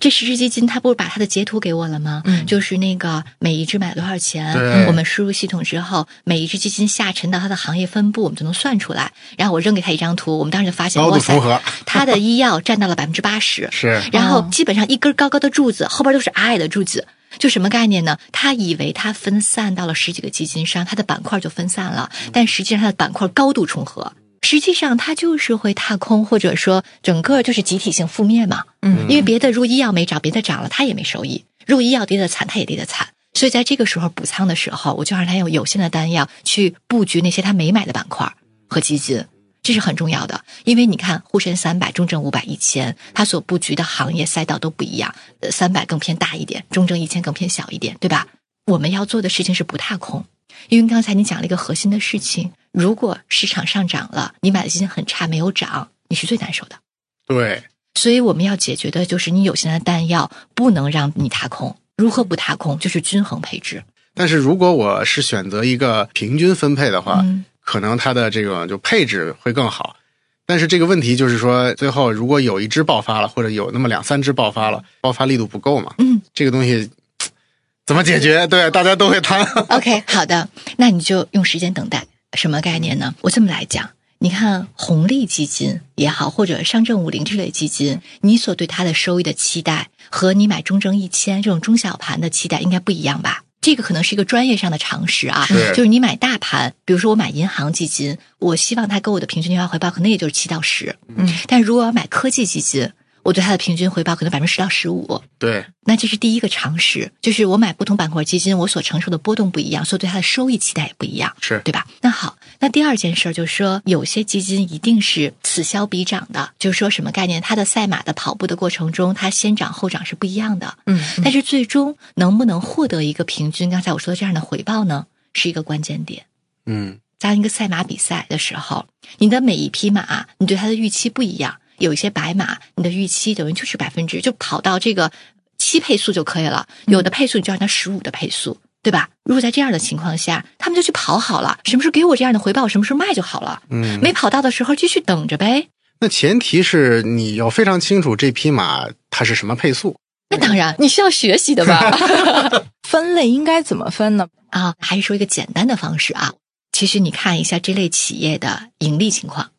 这十只基金，他不是把他的截图给我了吗？嗯。就是那个每一只买了多少钱，我们输入系统之后，每一只基金下沉到它的行业分布，我们就能算出来。然后我扔给他一张图，我们当时就发现，哇塞重合，它的医药占到了百分之八十，是然后哦基本上一根高高的柱子，后边都是矮矮的柱子。就什么概念呢？他以为他分散到了十几个基金上，他的板块就分散了，但实际上他的板块高度重合。实际上，它就是会踏空，或者说整个就是集体性负面嘛。嗯因为别的如果医药没涨，别的涨了，它也没收益；如果医药跌得惨，它也跌得惨。所以在这个时候补仓的时候，我就让他用有限的单药去布局那些他没买的板块和基金，这是很重要的。因为你看沪深三百、中证五百、一千，它所布局的行业赛道都不一样。呃，三百更偏大一点，中证一千更偏小一点，对吧？我们要做的事情是不踏空，因为刚才你讲了一个核心的事情：如果市场上涨了，你买的基金很差没有涨，你是最难受的。对，所以我们要解决的就是你有限的弹药不能让你踏空。如何不踏空？就是均衡配置。但是如果我是选择一个平均分配的话，嗯可能它的这个就配置会更好。但是这个问题就是说，最后如果有一只爆发了，或者有那么两三只爆发了，爆发力度不够嘛，嗯这个东西 怎么解决？对，大家都会谈。OK，好的，那你就用时间等待。什么概念呢？我这么来讲，你看红利基金也好，或者上证五零这类基金，你所对它的收益的期待和你买中证一千这种中小盘的期待应该不一样吧？这个可能是一个专业上的常识啊，是。就是你买大盘，比如说我买银行基金，我希望它给我的平均年化回报可能也就是七到十，嗯，但如果要买科技基金，我对它的平均回报可能百分之十到十五，对，那这是第一个常识，就是我买不同板块基金，我所承受的波动不一样，所以对它的收益期待也不一样，是对吧？那好，那第二件事儿就是说，有些基金一定是此消彼长的，就是说什么概念？它的赛马的跑步的过程中，它先涨后涨是不一样的，嗯，但是最终能不能获得一个平均，刚才我说的这样的回报呢，是一个关键点。嗯，当一个赛马比赛的时候，你的每一匹马，你对它的预期不一样。有一些白马，你的预期等于就是百分之就跑到这个七配速就可以了，有的配速你就让它十五的配速，对吧？如果在这样的情况下，他们就去跑好了，什么时候给我这样的回报，什么时候卖就好了。嗯没跑到的时候继续等着呗。那前提是你要非常清楚这匹马它是什么配速。那当然，你需要学习的吧？分类应该怎么分呢？啊，还是说一个简单的方式啊。其实你看一下这类企业的盈利情况，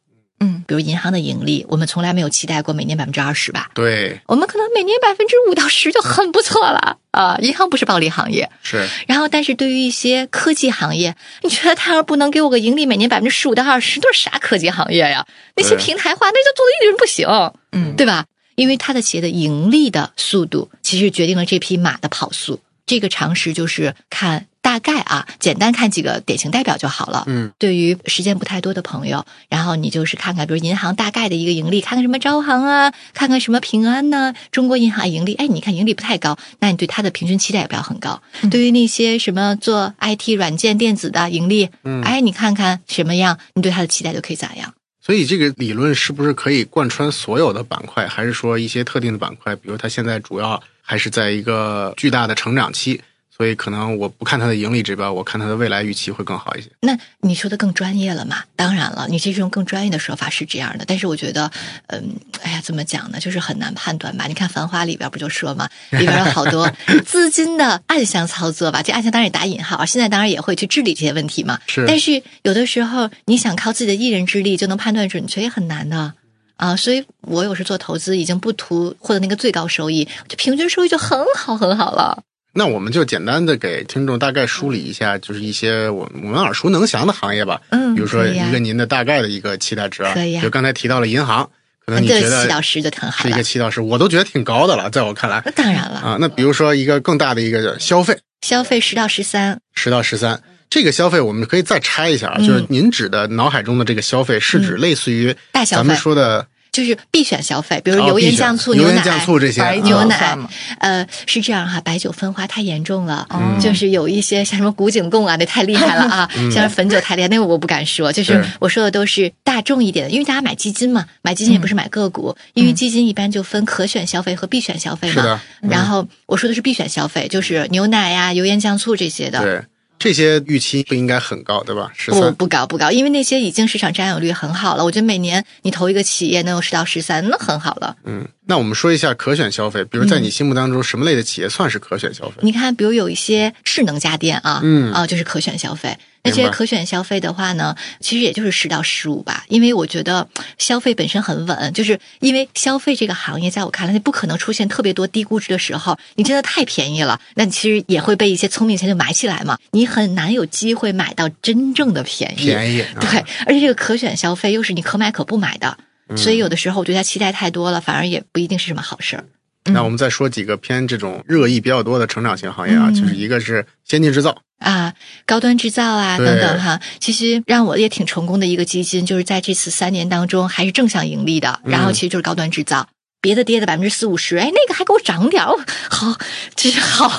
嗯，比如银行的盈利，我们从来没有期待过每年百分之二十吧？对，我们可能每年百分之五到十就很不错了啊！银行不是暴利行业，是然后但是对于一些科技行业，你觉得他要不能给我个盈利每年百分之十五到二十，都是啥科技行业呀？那些平台化，那就做的一点不行，嗯对吧？因为它的企业的盈利的速度，其实决定了这匹马的跑速。这个常识就是看大概啊，简单看几个典型代表就好了。嗯，对于时间不太多的朋友，然后你就是看看，比如银行大概的一个盈利，看看什么招行啊，看看什么平安呐、中国银行盈利，哎，你看盈利不太高，那你对它的平均期待也不要很高。嗯对于那些什么做 IT 软件电子的盈利，嗯哎，你看看什么样，你对它的期待就可以咋样。所以这个理论是不是可以贯穿所有的板块，还是说一些特定的板块？比如它现在主要还是在一个巨大的成长期，所以可能我不看它的盈利指标，我看它的未来预期会更好一些。那你说的更专业了嘛？当然了，你这种更专业的说法是这样的，但是我觉得，嗯，哎呀，怎么讲呢？就是很难判断吧。你看《繁花》里边不就说嘛，里边有好多 资金的暗箱操作吧？这暗箱当然也打引号，现在当然也会去治理这些问题嘛。是但是有的时候你想靠自己的一人之力就能判断准确，也很难的。啊，所以我有时做投资已经不图获得那个最高收益，就平均收益就很好很好了。那我们就简单的给听众大概梳理一下，就是一些我我们耳熟能详的行业吧。嗯比如说一个您的大概的一个期待值啊，可以呀就刚才提到了银行，可能你觉得个七到十就挺好了。是一个。七到十，我都觉得挺高的了，在我看来。那当然了，啊。那比如说一个更大的一个消费，消费十到十三，十到十三。这个消费我们可以再拆一下啊，嗯。就是您指的脑海中的这个消费，是指类似于咱们说的就是必选消费，比如哦油盐酱醋、牛奶、酱醋这些白牛奶呃，是这样哈，白酒分化太严重了，嗯。就是有一些像什么古井贡啊，那太厉害了啊，像是汾酒太厉害，那个我不敢说，就是是我说的都是大众一点的，因为大家买基金嘛，买基金也不是买个股，因为基金一般就分可选消费和必选消费嘛。是的。嗯。然后我说的是必选消费，就是牛奶呀、油盐酱醋这些的。对这些预期不应该很高，对吧？十不三，不高不高，因为那些已经市场占有率很好了。我觉得每年你投一个企业能有十到十三，那很好了。嗯，那我们说一下可选消费，比如在嗯你心目当中，什么类的企业算是可选消费？你看，比如有一些智能家电啊，嗯啊，就是可选消费。那这些可选消费的话呢，其实也就是十到十五吧，因为我觉得消费本身很稳，就是因为消费这个行业，在我看来，它不可能出现特别多低估值的时候。你真的太便宜了，那你其实也会被一些聪明钱就买起来嘛，你很难有机会买到真正的便宜。便宜，啊对，而且这个可选消费又是你可买可不买的，嗯。所以有的时候我对他期待太多了，反而也不一定是什么好事儿。那我们再说几个偏这种热议比较多的成长型行业啊，嗯。就是一个是先进制造，啊，高端制造啊，等等哈，其实让我也挺成功的一个基金，就是在这次三年当中还是正向盈利的，然后嗯其实就是高端制造。别的跌的百分之四五十，哎，那个还给我涨点儿，哦 好，这是好。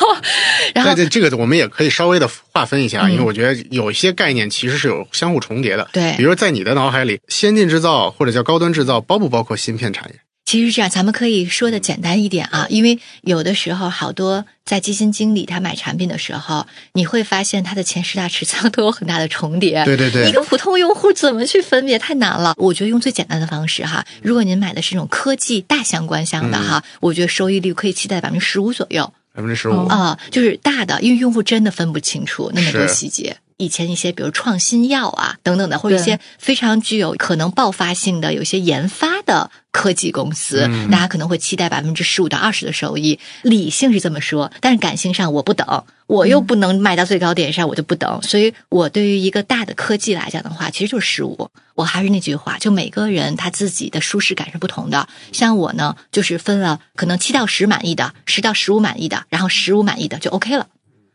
然后那这这个我们也可以稍微的划分一下，嗯因为我觉得有一些概念其实是有相互重叠的。对比如在你的脑海里，先进制造或者叫高端制造，包不包括芯片产业？其实是这样，咱们可以说的简单一点啊，因为有的时候好多在基金经理他买产品的时候，你会发现他的前十大持仓都有很大的重叠。对对对一个普通用户怎么去分别太难了。我觉得用最简单的方式哈，如果您买的是这种科技大相关项的哈，我觉得收益率可以期待百分之十五左右百分之十五哦。啊、就是大的，因为用户真的分不清楚那么多细节。以前一些比如创新药啊等等的，或者一些非常具有可能爆发性的有一些研发的科技公司，嗯大家可能会期待百分之十五到二十的收益。理性是这么说，但是感性上我不等，我又不能卖到最高点上，我就不等。所以我对于一个大的科技来讲的话，其实就是十五。我还是那句话，就每个人他自己的舒适感是不同的。像我呢，就是分了可能七到十满意的，十到十五满意的，然后十五满意的就 OK 了。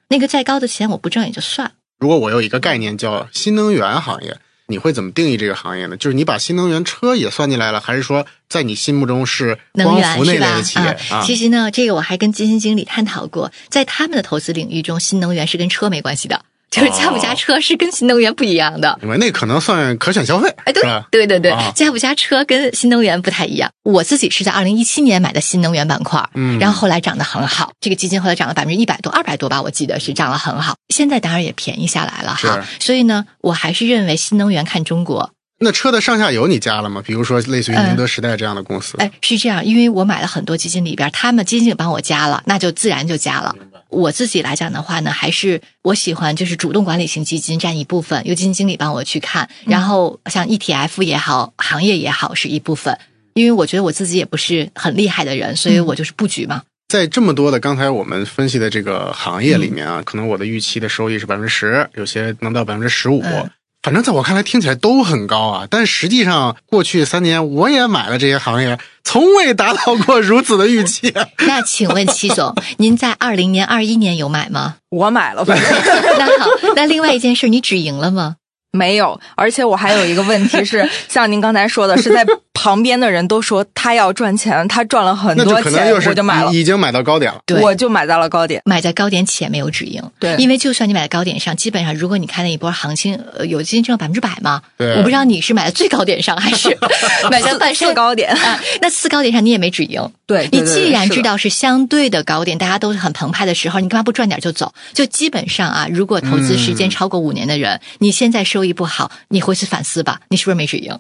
那个再高的钱我不挣也就算。如果我有一个概念叫新能源行业，你会怎么定义这个行业呢？就是你把新能源车也算进来了，还是说在你心目中是能光伏那类源的？企业啊？其实呢，这个我还跟基金经理探讨过，在他们的投资领域中，新能源是跟车没关系的，就是加不加车是跟新能源不一样的。因为那可能算可选消费，哎，对？对对对啊，加不加车跟新能源不太一样。我自己是在二零一七年买的新能源板块，嗯然后后来涨得很好，这个基金后来涨了百分之一百多、二百多吧，我记得是涨了很好。现在当然也便宜下来了哈，所以呢，我还是认为新能源看中国。那车的上下游你加了吗？比如说类似于宁德时代这样的公司，哎，是这样，因为我买了很多基金里边，他们基金帮我加了，那就自然就加了。我自己来讲的话呢，还是我喜欢就是主动管理型基金占一部分，由基金经理帮我去看，然后像 ETF 也好，行业也好是一部分。因为我觉得我自己也不是很厉害的人，所以我就是布局嘛。在这么多的刚才我们分析的这个行业里面啊，可能我的预期的收益是百分之十，有些能到百分之十五嗯。反正在我看来听起来都很高啊，但实际上过去三年我也买了这些行业，从未达到过如此的预期、啊。那请问齐总，您在二零年、二一年有买吗？我买了，反正 那好，那另外一件事，你止盈了吗？没有。而且我还有一个问题是，像您刚才说的，是在旁边的人都说他要赚钱，他赚了很多钱，可能又是我就买了，已经买到高点了。对我就买在了高点。买在高点且没有止盈，对因为就算你买在高点上，基本上如果你看那一波行情，呃，有基金挣百分之百嘛，对我不知道你是买在最高点上还是 买在半山次高点啊？那次高点上你也没止盈，对，你对对既然知道是相对的高点，大家都是很澎湃的时候，你干嘛不赚点就走？就基本上啊，如果投资时间超过五年的人，你现在收益不好，你回去反思吧，你是不是没止盈？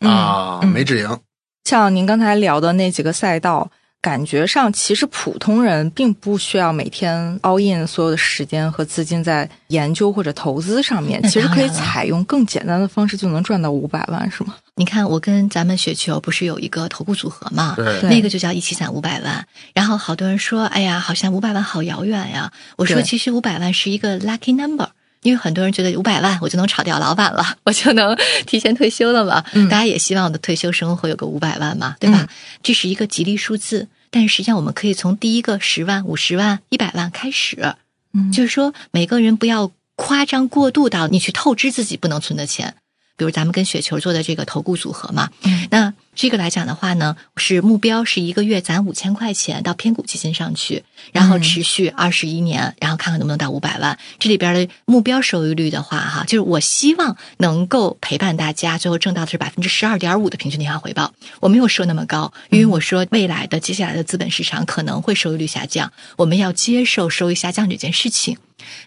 嗯啊，嗯没止盈。像您刚才聊的那几个赛道，感觉上，其实普通人并不需要每天 all in 所有的时间和资金在研究或者投资上面，其实可以采用更简单的方式就能赚到五百万，是吗？你看，我跟咱们雪球不是有一个投顾组合嘛？对对那个就叫一起攒五百万。然后好多人说，哎呀，好像五百万好遥远呀。我说，其实五百万是一个 lucky number。因为很多人觉得五百万我就能炒掉老板了，我就能提前退休了嘛。嗯大家也希望我的退休生活有个五百万嘛，对吧？嗯这是一个吉利数字，但是实际上我们可以从第一个十万、五十万、一百万开始。嗯就是说每个人不要夸张过度到你去透支自己不能存的钱。比如咱们跟雪球做的这个投顾组合嘛，嗯那这个来讲的话呢，是目标是一个月攒五千块钱到偏股基金上去，然后嗯持续二十一年，然后看看能不能到五百万。这里边的目标收益率的话，哈，就是我希望能够陪伴大家，最后挣到的是百分之十二点五的平均年化回报。我没有说那么高，因为我说未来的接下来的资本市场可能会收益率下降，我们要接受收益下降这件事情。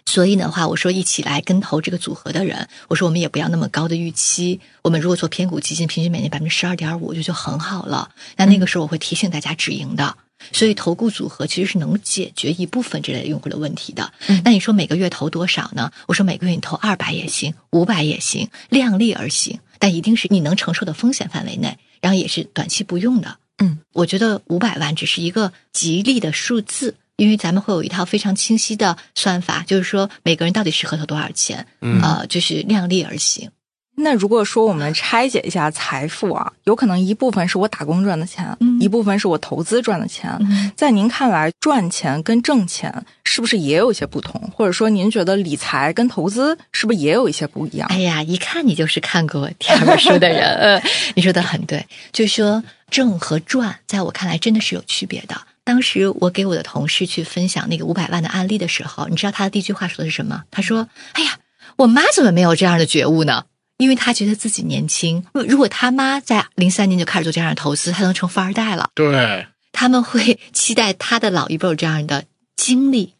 所以的话，我说一起来跟投这个组合的人，我说我们也不要那么高的预期。我们如果做偏股基金，平均每年百分之十二点五，我觉得就很好了。那那个时候我会提醒大家止盈的。所以投顾组合其实是能解决一部分这类用户的问题的。嗯那你说每个月投多少呢？我说每个月你投二百也行，五百也行，量力而行，但一定是你能承受的风险范围内，然后也是短期不用的。嗯，我觉得五百万只是一个吉利的数字。因为咱们会有一套非常清晰的算法，就是说每个人到底适合投多少钱，嗯呃，就是量力而行。那如果说我们拆解一下财富啊，有可能一部分是我打工赚的钱，嗯一部分是我投资赚的钱。嗯在您看来，赚钱跟挣钱是不是也有一些不同？或者说，您觉得理财跟投资是不是也有一些不一样？哎呀，一看你就是看过第二本书的人，呃，你说的很对，就是说挣和赚，在我看来真的是有区别的。当时我给我的同事去分享那个五百万的案例的时候，你知道他的第一句话说的是什么？他说：“哎呀，我妈怎么没有这样的觉悟呢？”因为他觉得自己年轻，如果他妈在零三年就开始做这样的投资，他能成富二代了。对，他们会期待他的老一辈有这样的经历，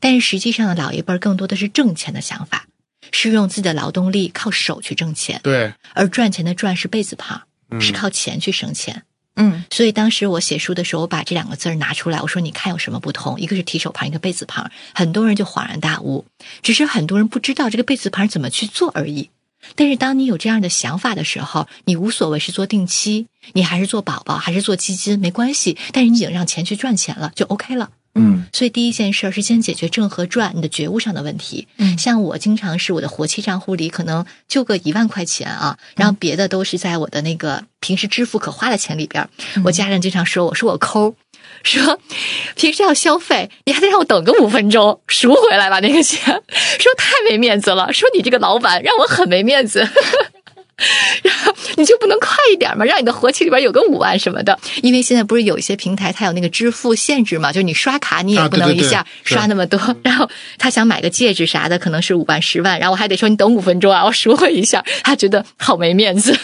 但是实际上的老一辈儿更多的是挣钱的想法，是用自己的劳动力靠手去挣钱，对，而赚钱的赚是贝字旁，嗯是靠钱去生钱。嗯嗯所以当时我写书的时候，我把这两个字儿拿出来，我说你看有什么不同？一个是提手旁，一个贝字旁，很多人就恍然大悟，只是很多人不知道这个贝字旁怎么去做而已。但是当你有这样的想法的时候，你无所谓是做定期，你还是做宝宝，还是做基金，没关系。但是你已经让钱去赚钱了，就 OK 了。嗯。所以第一件事儿是先解决挣和赚你的觉悟上的问题。嗯。像我经常是我的活期账户里可能就个一万块钱啊，然后别的都是在我的那个平时支付可花的钱里边我家人经常说我说我抠。说平时要消费，你还得让我等个五分钟赎回来吧那个钱，说太没面子了，说你这个老板让我很没面子，然后你就不能快一点吗？让你的活期里边有个五万什么的，因为现在不是有一些平台它有那个支付限制嘛，就是你刷卡你也啊不能一下刷那么多。然后他想买个戒指啥的，可能是五万、十万，然后我还得说你等五分钟啊，我赎回一下，他觉得好没面子。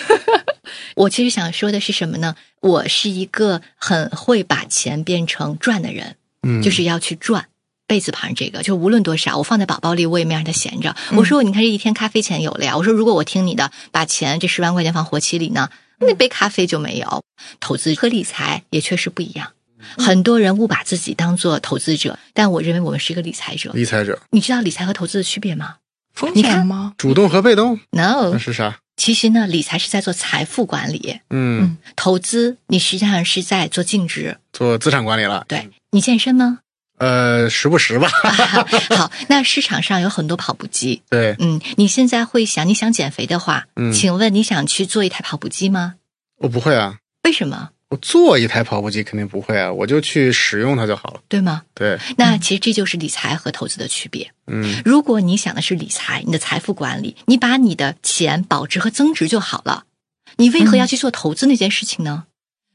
我其实想说的是什么呢？我是一个很会把钱变成赚的人，嗯，就是要去赚。贝字旁这个，就无论多少，我放在宝宝里，我也没让它闲着。我说，你看这一天咖啡钱有了呀。我说，如果我听你的，把钱这十万块钱放活期里呢，那杯咖啡就没有。投资和理财也确实不一样。很多人误把自己当做投资者，但我认为我们是一个理财者。理财者，你知道理财和投资的区别吗风你看险吗？主动和被动？No，那是啥？其实呢，理财是在做财富管理，嗯，投资你实际上是在做净值。做资产管理了。对你健身吗？呃，时不时吧。好，那市场上有很多跑步机，对，嗯，你现在会想你想减肥的话，嗯请问你想去做一台跑步机吗？我不会啊，为什么？我做一台跑步机肯定不会啊，我就去使用它就好了。对吗？对，那其实这就是理财和投资的区别。嗯如果你想的是理财，你的财富管理，你把你的钱保值和增值就好了。你为何要去做投资那件事情呢？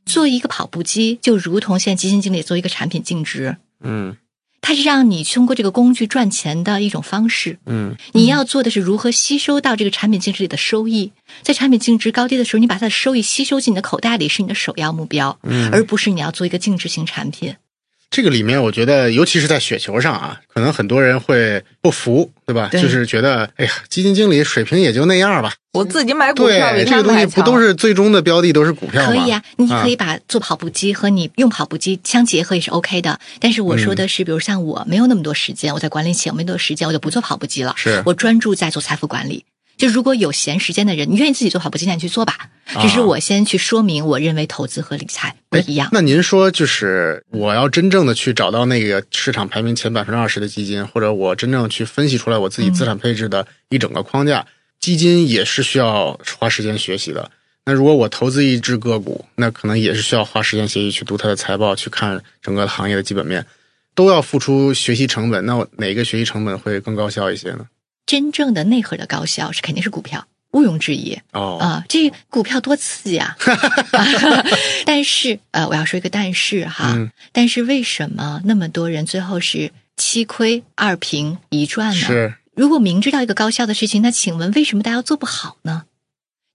做一个跑步机，就如同现在基金经理做一个产品净值，嗯它是让你通过这个工具赚钱的一种方式。嗯你要做的是如何吸收到这个产品净值里的收益，在产品净值高低的时候，你把它的收益吸收进你的口袋里是你的首要目标，嗯，而不是你要做一个净值型产品。这个里面，我觉得，尤其是在雪球上啊，可能很多人会不服，对吧？对就是觉得，哎呀，基金经理水平也就那样吧，我自己买股票比对，这个东西。不都是最终的标的都是股票吗？可以啊，你可以把做跑步机和你用跑步机相结合也是 OK 的。但是我说的是，比如像我没有那么多时间，我在管理企业我没那么多时间，我就不做跑步机了，是我专注在做财富管理。就如果有闲时间的人，你愿意自己做跑步机，那你去做吧。啊只是我先去说明，我认为投资和理财不哎一样。那您说，就是我要真正的去找到那个市场排名前百分之二十的基金，或者我真正去分析出来我自己资产配置的一整个框架，基金也是需要花时间学习的。那如果我投资一只个股，那可能也是需要花时间学习，去读它的财报，去看整个行业的基本面，都要付出学习成本。那我哪个学习成本会更高效一些呢？真正的内核的高效是肯定是股票，毋庸置疑。哦，啊，这股票多刺激啊！但是呃，我要说一个但是哈，嗯但是为什么那么多人最后是七亏二平一赚呢？是，如果明知道一个高效的事情，那请问为什么大家做不好呢？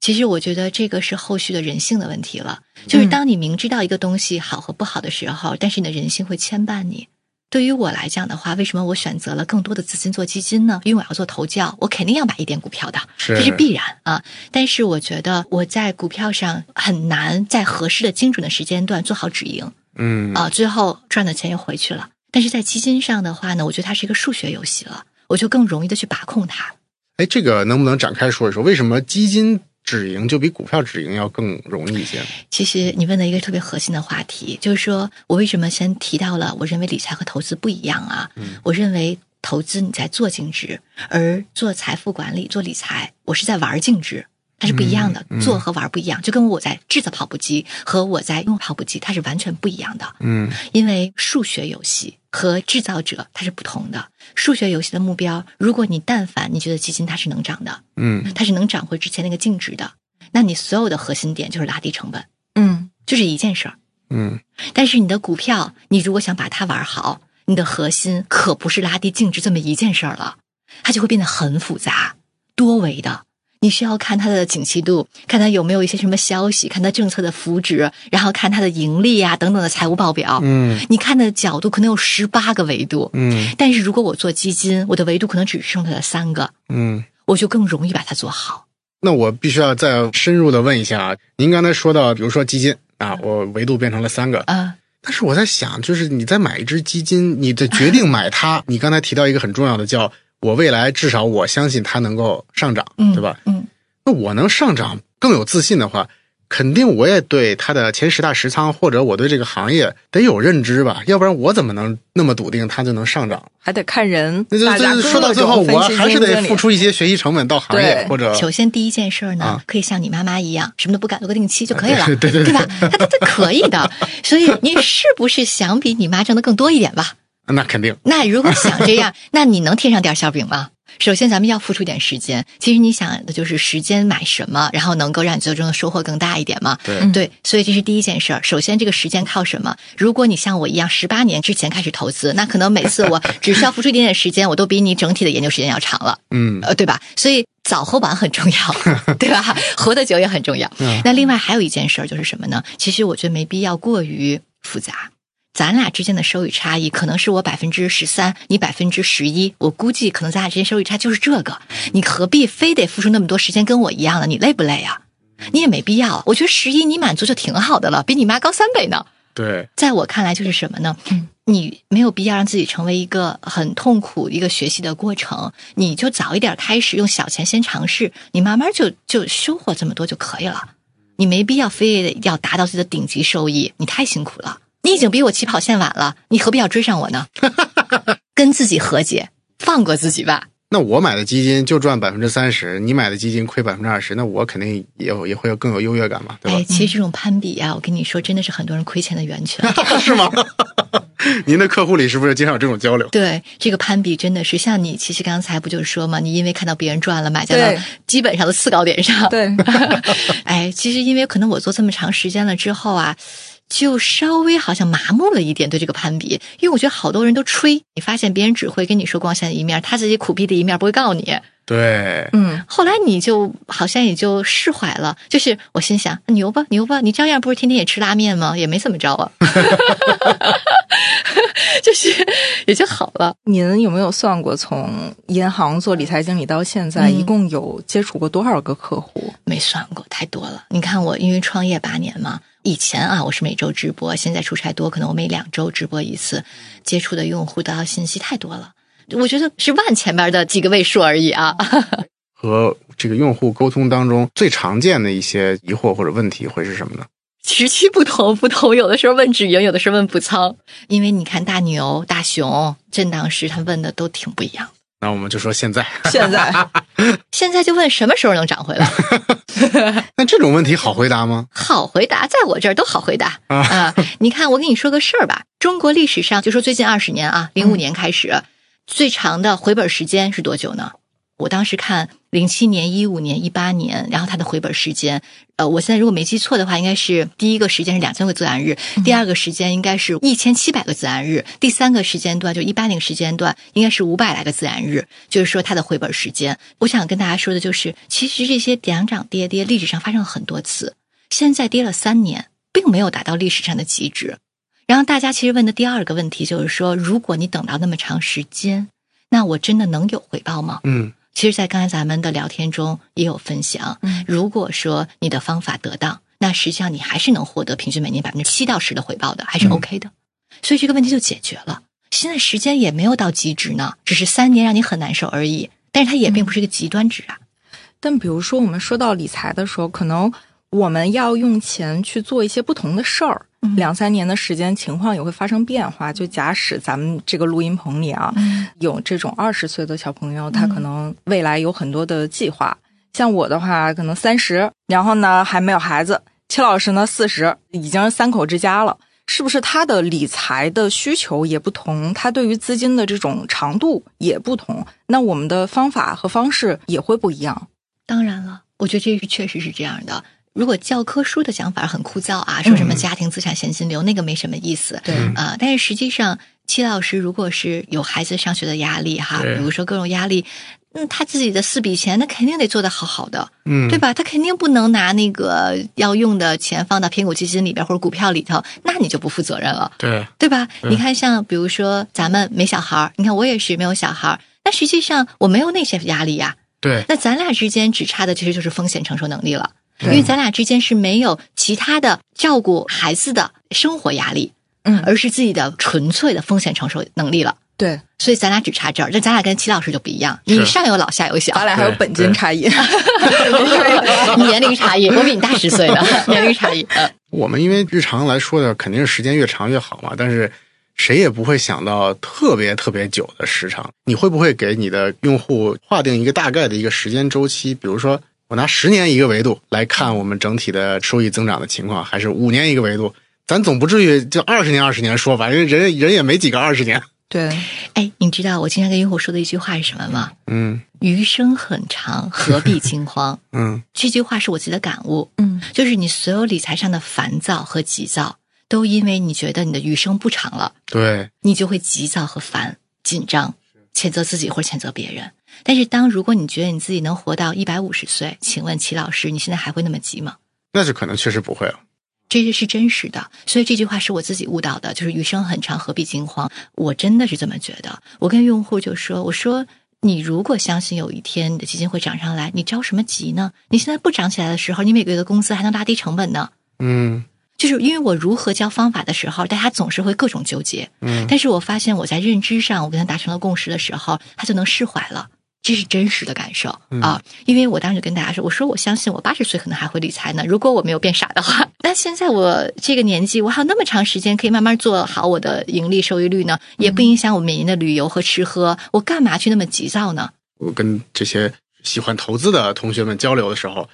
其实我觉得这个是后续的人性的问题了。就是当你明知道一个东西好和不好的时候，但是你的人性会牵绊你。对于我来讲的话，为什么我选择了更多的资金做基金呢？因为我要做投教，我肯定要买一点股票的，是这是必然啊。但是我觉得我在股票上很难在合适的、精准的时间段做好止盈嗯啊，最后赚的钱又回去了。但是在基金上的话呢，我觉得它是一个数学游戏了，我就更容易的去把控它。哎，这个能不能展开说一说？为什么基金止盈就比股票止盈要更容易一些？其实你问了一个特别核心的话题，就是说我为什么先提到了我认为理财和投资不一样啊？嗯我认为投资你在做净值，而做财富管理、做理财，我是在玩净值。它是不一样的，嗯嗯做和玩不一样，就跟我在制造跑步机和我在用跑步机，它是完全不一样的。嗯因为数学游戏和制造者它是不同的。数学游戏的目标，如果你但凡你觉得基金它是能涨的，嗯它是能涨回之前那个净值的，那你所有的核心点就是拉低成本，嗯，就是一件事儿。嗯但是你的股票，你如果想把它玩好，你的核心可不是拉低净值这么一件事儿了，它就会变得很复杂、多维的。你需要看它的景气度，看它有没有一些什么消息，看它政策的扶植，然后看它的盈利啊、等等的财务报表。嗯你看的角度可能有十八个维度，嗯但是如果我做基金，我的维度可能只剩下了三个，嗯。我就更容易把它做好。那我必须要再深入的问一下啊，您刚才说到，比如说基金啊，我维度变成了三个，啊、但是我在想，就是你在买一只基金，你的决定买它，你刚才提到一个很重要的，叫我未来至少我相信它能够上涨，嗯，对吧？嗯，那我能上涨更有自信的话，肯定我也对它的前十大持仓或者我对这个行业得有认知吧，要不然我怎么能那么笃定它就能上涨？还得看人。那就大家就说到最后，我还是得付出一些学习成本到行业或者首先第一件事儿呢，啊可以像你妈妈一样，什么都不敢，做个定期就可以了，对对对对吧？它它它可以的。所以你是不是想比你妈挣的更多一点吧？那肯定那如果想这样，那你能贴上点儿馅饼吗？首先，咱们要付出点时间。其实你想的就是时间买什么，然后能够让你最终的收获更大一点嘛？对所以这是第一件事儿。首先，这个时间靠什么？如果你像我一样十八年之前开始投资，那可能每次我只需要付出一点点时间，我都比你整体的研究时间要长了。嗯呃，对吧？所以早和晚很重要，对吧？活得久也很重要。嗯那另外还有一件事儿就是什么呢？其实我觉得没必要过于复杂。咱俩之间的收益差异可能是我百分之十三，你百分之十一，我估计可能咱俩之间收益差就是这个。你何必非得付出那么多时间跟我一样呢？你累不累啊？你也没必要。我觉得十一你满足就挺好的了，比你妈高三倍呢。对，在我看来，就是什么呢？你没有必要让自己成为一个很痛苦一个学习的过程，你就早一点开始，用小钱先尝试，你慢慢就就收获这么多就可以了。你没必要非得要达到自己的顶级收益，你太辛苦了。你已经比我起跑线晚了，你何必要追上我呢？跟自己和解，放过自己吧。那我买的基金就赚百分之三十，你买的基金亏百分之二十，那我肯定也有也会有更有优越感嘛，对吧？哎，其实这种攀比啊，我跟你说，真的是很多人亏钱的源泉。是吗？您的客户里是不是经常有这种交流？对，这个攀比真的是像你，其实刚才不就是说嘛，你因为看到别人赚了，买在对了基本上的次高点上。对，哎，其实因为可能我做这么长时间了之后啊，就稍微好像麻木了一点对这个攀比，因为我觉得好多人都吹，你发现别人只会跟你说光鲜的一面，他自己苦逼的一面不会告诉你。对，嗯，后来你就好像也就释怀了，就是我心想牛吧牛吧，你照样不是天天也吃拉面吗？也没怎么着啊，就是也就好了。您有没有算过，从银行做理财经理到现在，嗯一共有接触过多少个客户？没算过，太多了。你看我因为创业八年嘛，以前啊我是每周直播，现在出差多，可能我每两周直播一次，接触的用户得到信息太多了。我觉得是万前边的几个位数而已啊。和这个用户沟通当中最常见的一些疑惑或者问题会是什么呢？时期不同，不同，有的时候问止盈，有的时候问补仓，因为你看大牛、大熊震荡时，他问的都挺不一样。那我们就说现在，现在 现在就问什么时候能涨回来，那这种问题好回答吗？好回答，在我这儿都好回答啊啊！你看，我跟你说个事儿吧，中国历史上就说最近二十年啊，零五年开始、最长的回本时间是多久呢？我当时看零七年、一五年、一八年，然后它的回本时间，呃，我现在如果没记错的话，应该是第一个时间是两千个自然日，第二个时间应该是一千七百个自然日，第三个时间段就一八年时间段应该是五百来个自然日，就是说它的回本时间。我想跟大家说的就是，其实这些涨涨跌跌历史上发生了很多次，现在跌了三年，并没有达到历史上的极值。然后大家其实问的第二个问题就是说，如果你等到那么长时间，那我真的能有回报吗？嗯，其实，在刚才咱们的聊天中也有分享，嗯如果说你的方法得当，那实际上你还是能获得平均每年百分之七到十的回报的，还是嗯 OK 的。所以这个问题就解决了。现在时间也没有到极值呢，只是三年让你很难受而已。但是它也并不是一个极端值啊。但比如说，我们说到理财的时候，可能我们要用钱去做一些不同的事儿，嗯两三年的时间，情况也会发生变化。就假使咱们这个录音棚里啊，有这种二十岁的小朋友，他可能未来有很多的计划。像我的话，可能三十，然后呢还没有孩子。戚老师呢四十，已经是三口之家了。是不是他的理财的需求也不同？他对于资金的这种长度也不同。那我们的方法和方式也会不一样。当然了，我觉得这是确实是这样的。如果教科书的讲法很枯燥啊，说什么家庭资产现金流，那个没什么意思。对啊、但是实际上，戚老师如果是有孩子上学的压力哈，比如说各种压力，嗯，他自己的四笔钱，那肯定得做得好好的，嗯，对吧？他肯定不能拿那个要用的钱放到偏股基金里边或者股票里头，那你就不负责任了。对，对吧？对你看，像比如说咱们没小孩儿，你看我也是没有小孩儿，那实际上我没有那些压力呀。对，那咱俩之间只差的其实就是风险承受能力了，因为咱俩之间是没有其他的照顾孩子的生活压力，嗯而是自己的纯粹的风险承受能力了。对，所以咱俩只差这儿，但咱俩跟齐老师就不一样，你上有老下有小，咱俩还有本金差异。年龄差异，我比你大十岁的 年龄差异。嗯我们因为日常来说的，肯定是时间越长越好嘛，但是谁也不会想到特别特别久的时长。你会不会给你的用户划定一个大概的一个时间周期？比如说，我拿十年一个维度来看我们整体的收益增长的情况，还是五年一个维度？咱总不至于就二十年二十年说吧，因为人人也没几个二十年。对，哎，你知道我经常跟用户说的一句话是什么吗？嗯余生很长，何必惊慌？嗯这句话是我自己的感悟。嗯，就是你所有理财上的烦躁和急躁，都因为你觉得你的余生不长了，对，你就会急躁和烦、紧张，谴责自己或者谴责别人。但是，当如果你觉得你自己能活到一百五十岁，请问齐老师，你现在还会那么急吗？那就可能确实不会了。这些是真实的，所以这句话是我自己悟到的，就是余生很长，何必惊慌？我真的是这么觉得。我跟用户就说：“我说，你如果相信有一天你的基金会涨上来，你着什么急呢？你现在不涨起来的时候，你每个月的工资还能拉低成本呢。嗯就是因为我如何教方法的时候，大家总是会各种纠结。嗯但是我发现我在认知上，我跟他达成了共识的时候，他就能释怀了。这是真实的感受、嗯啊！因为我当时跟大家说，我说我相信我八十岁可能还会理财呢，如果我没有变傻的话。那现在我这个年纪，我还有那么长时间可以慢慢做好我的盈利收益率呢，也不影响我每年的旅游和吃喝，我干嘛去那么急躁呢？我跟这些喜欢投资的同学们交流的时候，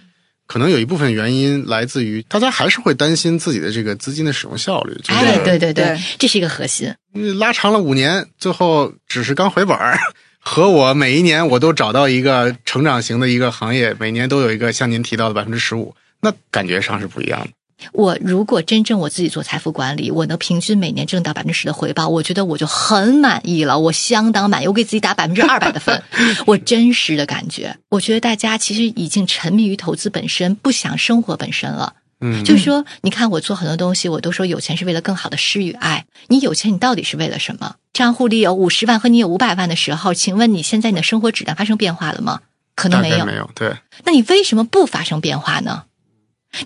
可能有一部分原因来自于大家还是会担心自己的这个资金的使用效率。就是哎，对对对，对这是一个核心。嗯拉长了五年，最后只是刚回本儿，和我每一年我都找到一个成长型的一个行业，每年都有一个像您提到的百分之十五，那感觉上是不一样的。我如果真正我自己做财富管理，我能平均每年挣到百分之十的回报，我觉得我就很满意了，我相当满意，我给自己打百分之二百的分，我真实的感觉。我觉得大家其实已经沉迷于投资本身，不想生活本身了。嗯，就是说，你看我做很多东西，我都说有钱是为了更好的施与爱。你有钱，你到底是为了什么？账户里有五十万和你有五百万的时候，请问你现在你的生活质量发生变化了吗？可能没有。没有。对。那你为什么不发生变化呢？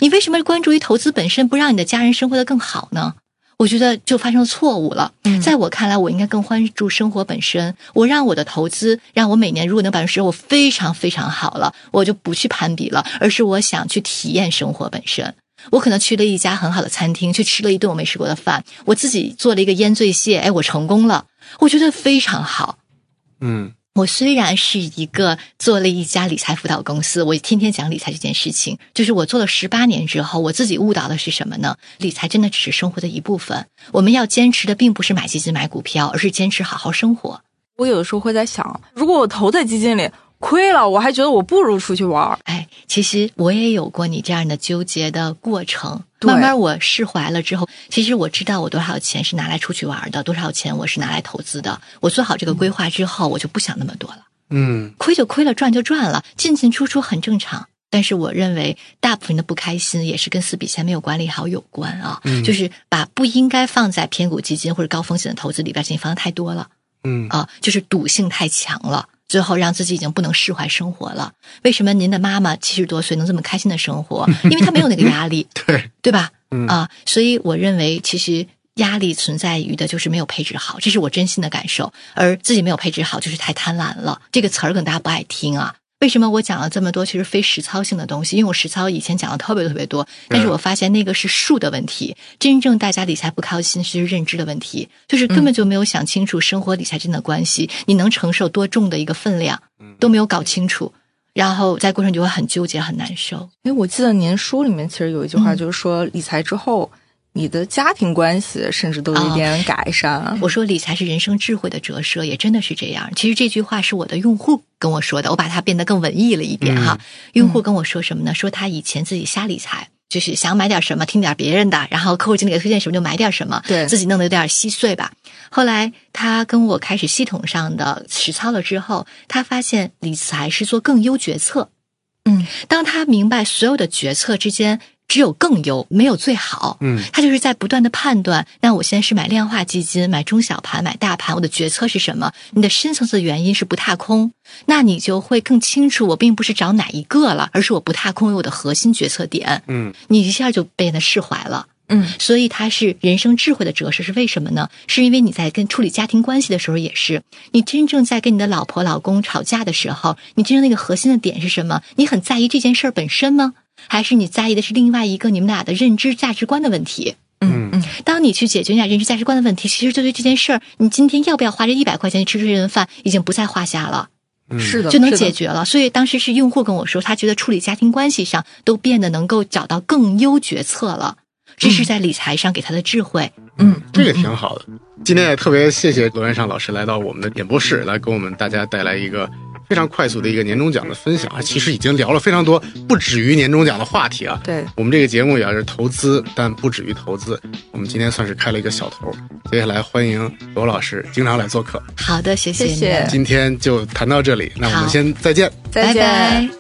你为什么关注于投资本身，不让你的家人生活的更好呢？我觉得就发生错误了。在我看来，我应该更关注生活本身。我让我的投资，让我每年如果能百分之十，我非常非常好了，我就不去攀比了，而是我想去体验生活本身。我可能去了一家很好的餐厅，去吃了一顿我没吃过的饭，我自己做了一个腌醉蟹，哎，我成功了，我觉得非常好。嗯。我虽然是一个做了一家理财辅导公司，我天天讲理财这件事情，就是我做了十八年之后，我自己悟到的是什么呢？理财真的只是生活的一部分。我们要坚持的并不是买基金、买股票，而是坚持好好生活。我有的时候会在想，如果我投在基金里。亏了，我还觉得我不如出去玩儿。哎，其实我也有过你这样的纠结的过程。慢慢我释怀了之后，其实我知道我多少钱是拿来出去玩的，多少钱我是拿来投资的。我做好这个规划之后，我就不想那么多了。嗯，亏就亏了，赚就赚了，进进出出很正常。但是我认为，大部分的不开心也是跟四笔钱没有管理好有关啊。嗯，就是把不应该放在偏股基金或者高风险的投资里边钱放的太多了。嗯啊，就是赌性太强了。最后让自己已经不能释怀生活了。为什么您的妈妈七十多岁能这么开心的生活？因为她没有那个压力，对对吧？嗯啊，所以我认为其实压力存在于的就是没有配置好，这是我真心的感受。而自己没有配置好，就是太贪婪了。这个词儿可能大家不爱听啊。为什么我讲了这么多？其实非实操性的东西，因为我实操以前讲的特别特别多，但是我发现那个是术的问题。真正大家理财不靠心，是认知的问题，就是根本就没有想清楚生活理财之间的关系，你能承受多重的一个分量，都没有搞清楚，然后在过程就会很纠结、很难受。哎，我记得您书里面其实有一句话，就是说理财之后。你的家庭关系甚至都有一点改善。我说理财是人生智慧的折射，也真的是这样。其实这句话是我的用户跟我说的，我把它变得更文艺了一点哈。用户跟我说什么呢？说他以前自己瞎理财，就是想买点什么，听点别人的，然后客户经理给推荐什么就买点什么，对自己弄得有点稀碎吧。后来他跟我开始系统上的实操了之后，他发现理财是做更优决策。嗯，当他明白所有的决策之间。只有更优，没有最好。嗯，他就是在不断的判断。那我现在是买量化基金，买中小盘，买大盘，我的决策是什么？你的深层次原因是不踏空，那你就会更清楚。我并不是找哪一个了，而是我不踏空有我的核心决策点。嗯，你一下就变得释怀了。嗯，所以它是人生智慧的折射，是为什么呢？是因为你在跟处理家庭关系的时候，也是你真正在跟你的老婆老公吵架的时候，你真正那个核心的点是什么？你很在意这件事儿本身吗？还是你在意的是另外一个你们俩的认知价值观的问题？嗯嗯，当你去解决你俩认知价值观的问题，其实就对这件事儿，你今天要不要花这一百块钱去吃这顿饭，已经不在话下了。是的，就能解决了。所以当时是用户跟我说，他觉得处理家庭关系上都变得能够找到更优决策了。这是在理财上给他的智慧。嗯，这个挺好的。今天也特别谢谢罗元尚老师来到我们的演播室，来给我们大家带来一个。非常快速的一个年终奖的分享啊，其实已经聊了非常多，不止于年终奖的话题啊。对我们这个节目也是投资，但不止于投资。我们今天算是开了一个小头，接下来欢迎罗老师经常来做客。好的，谢谢谢谢。今天就谈到这里，那我们先再见，再见。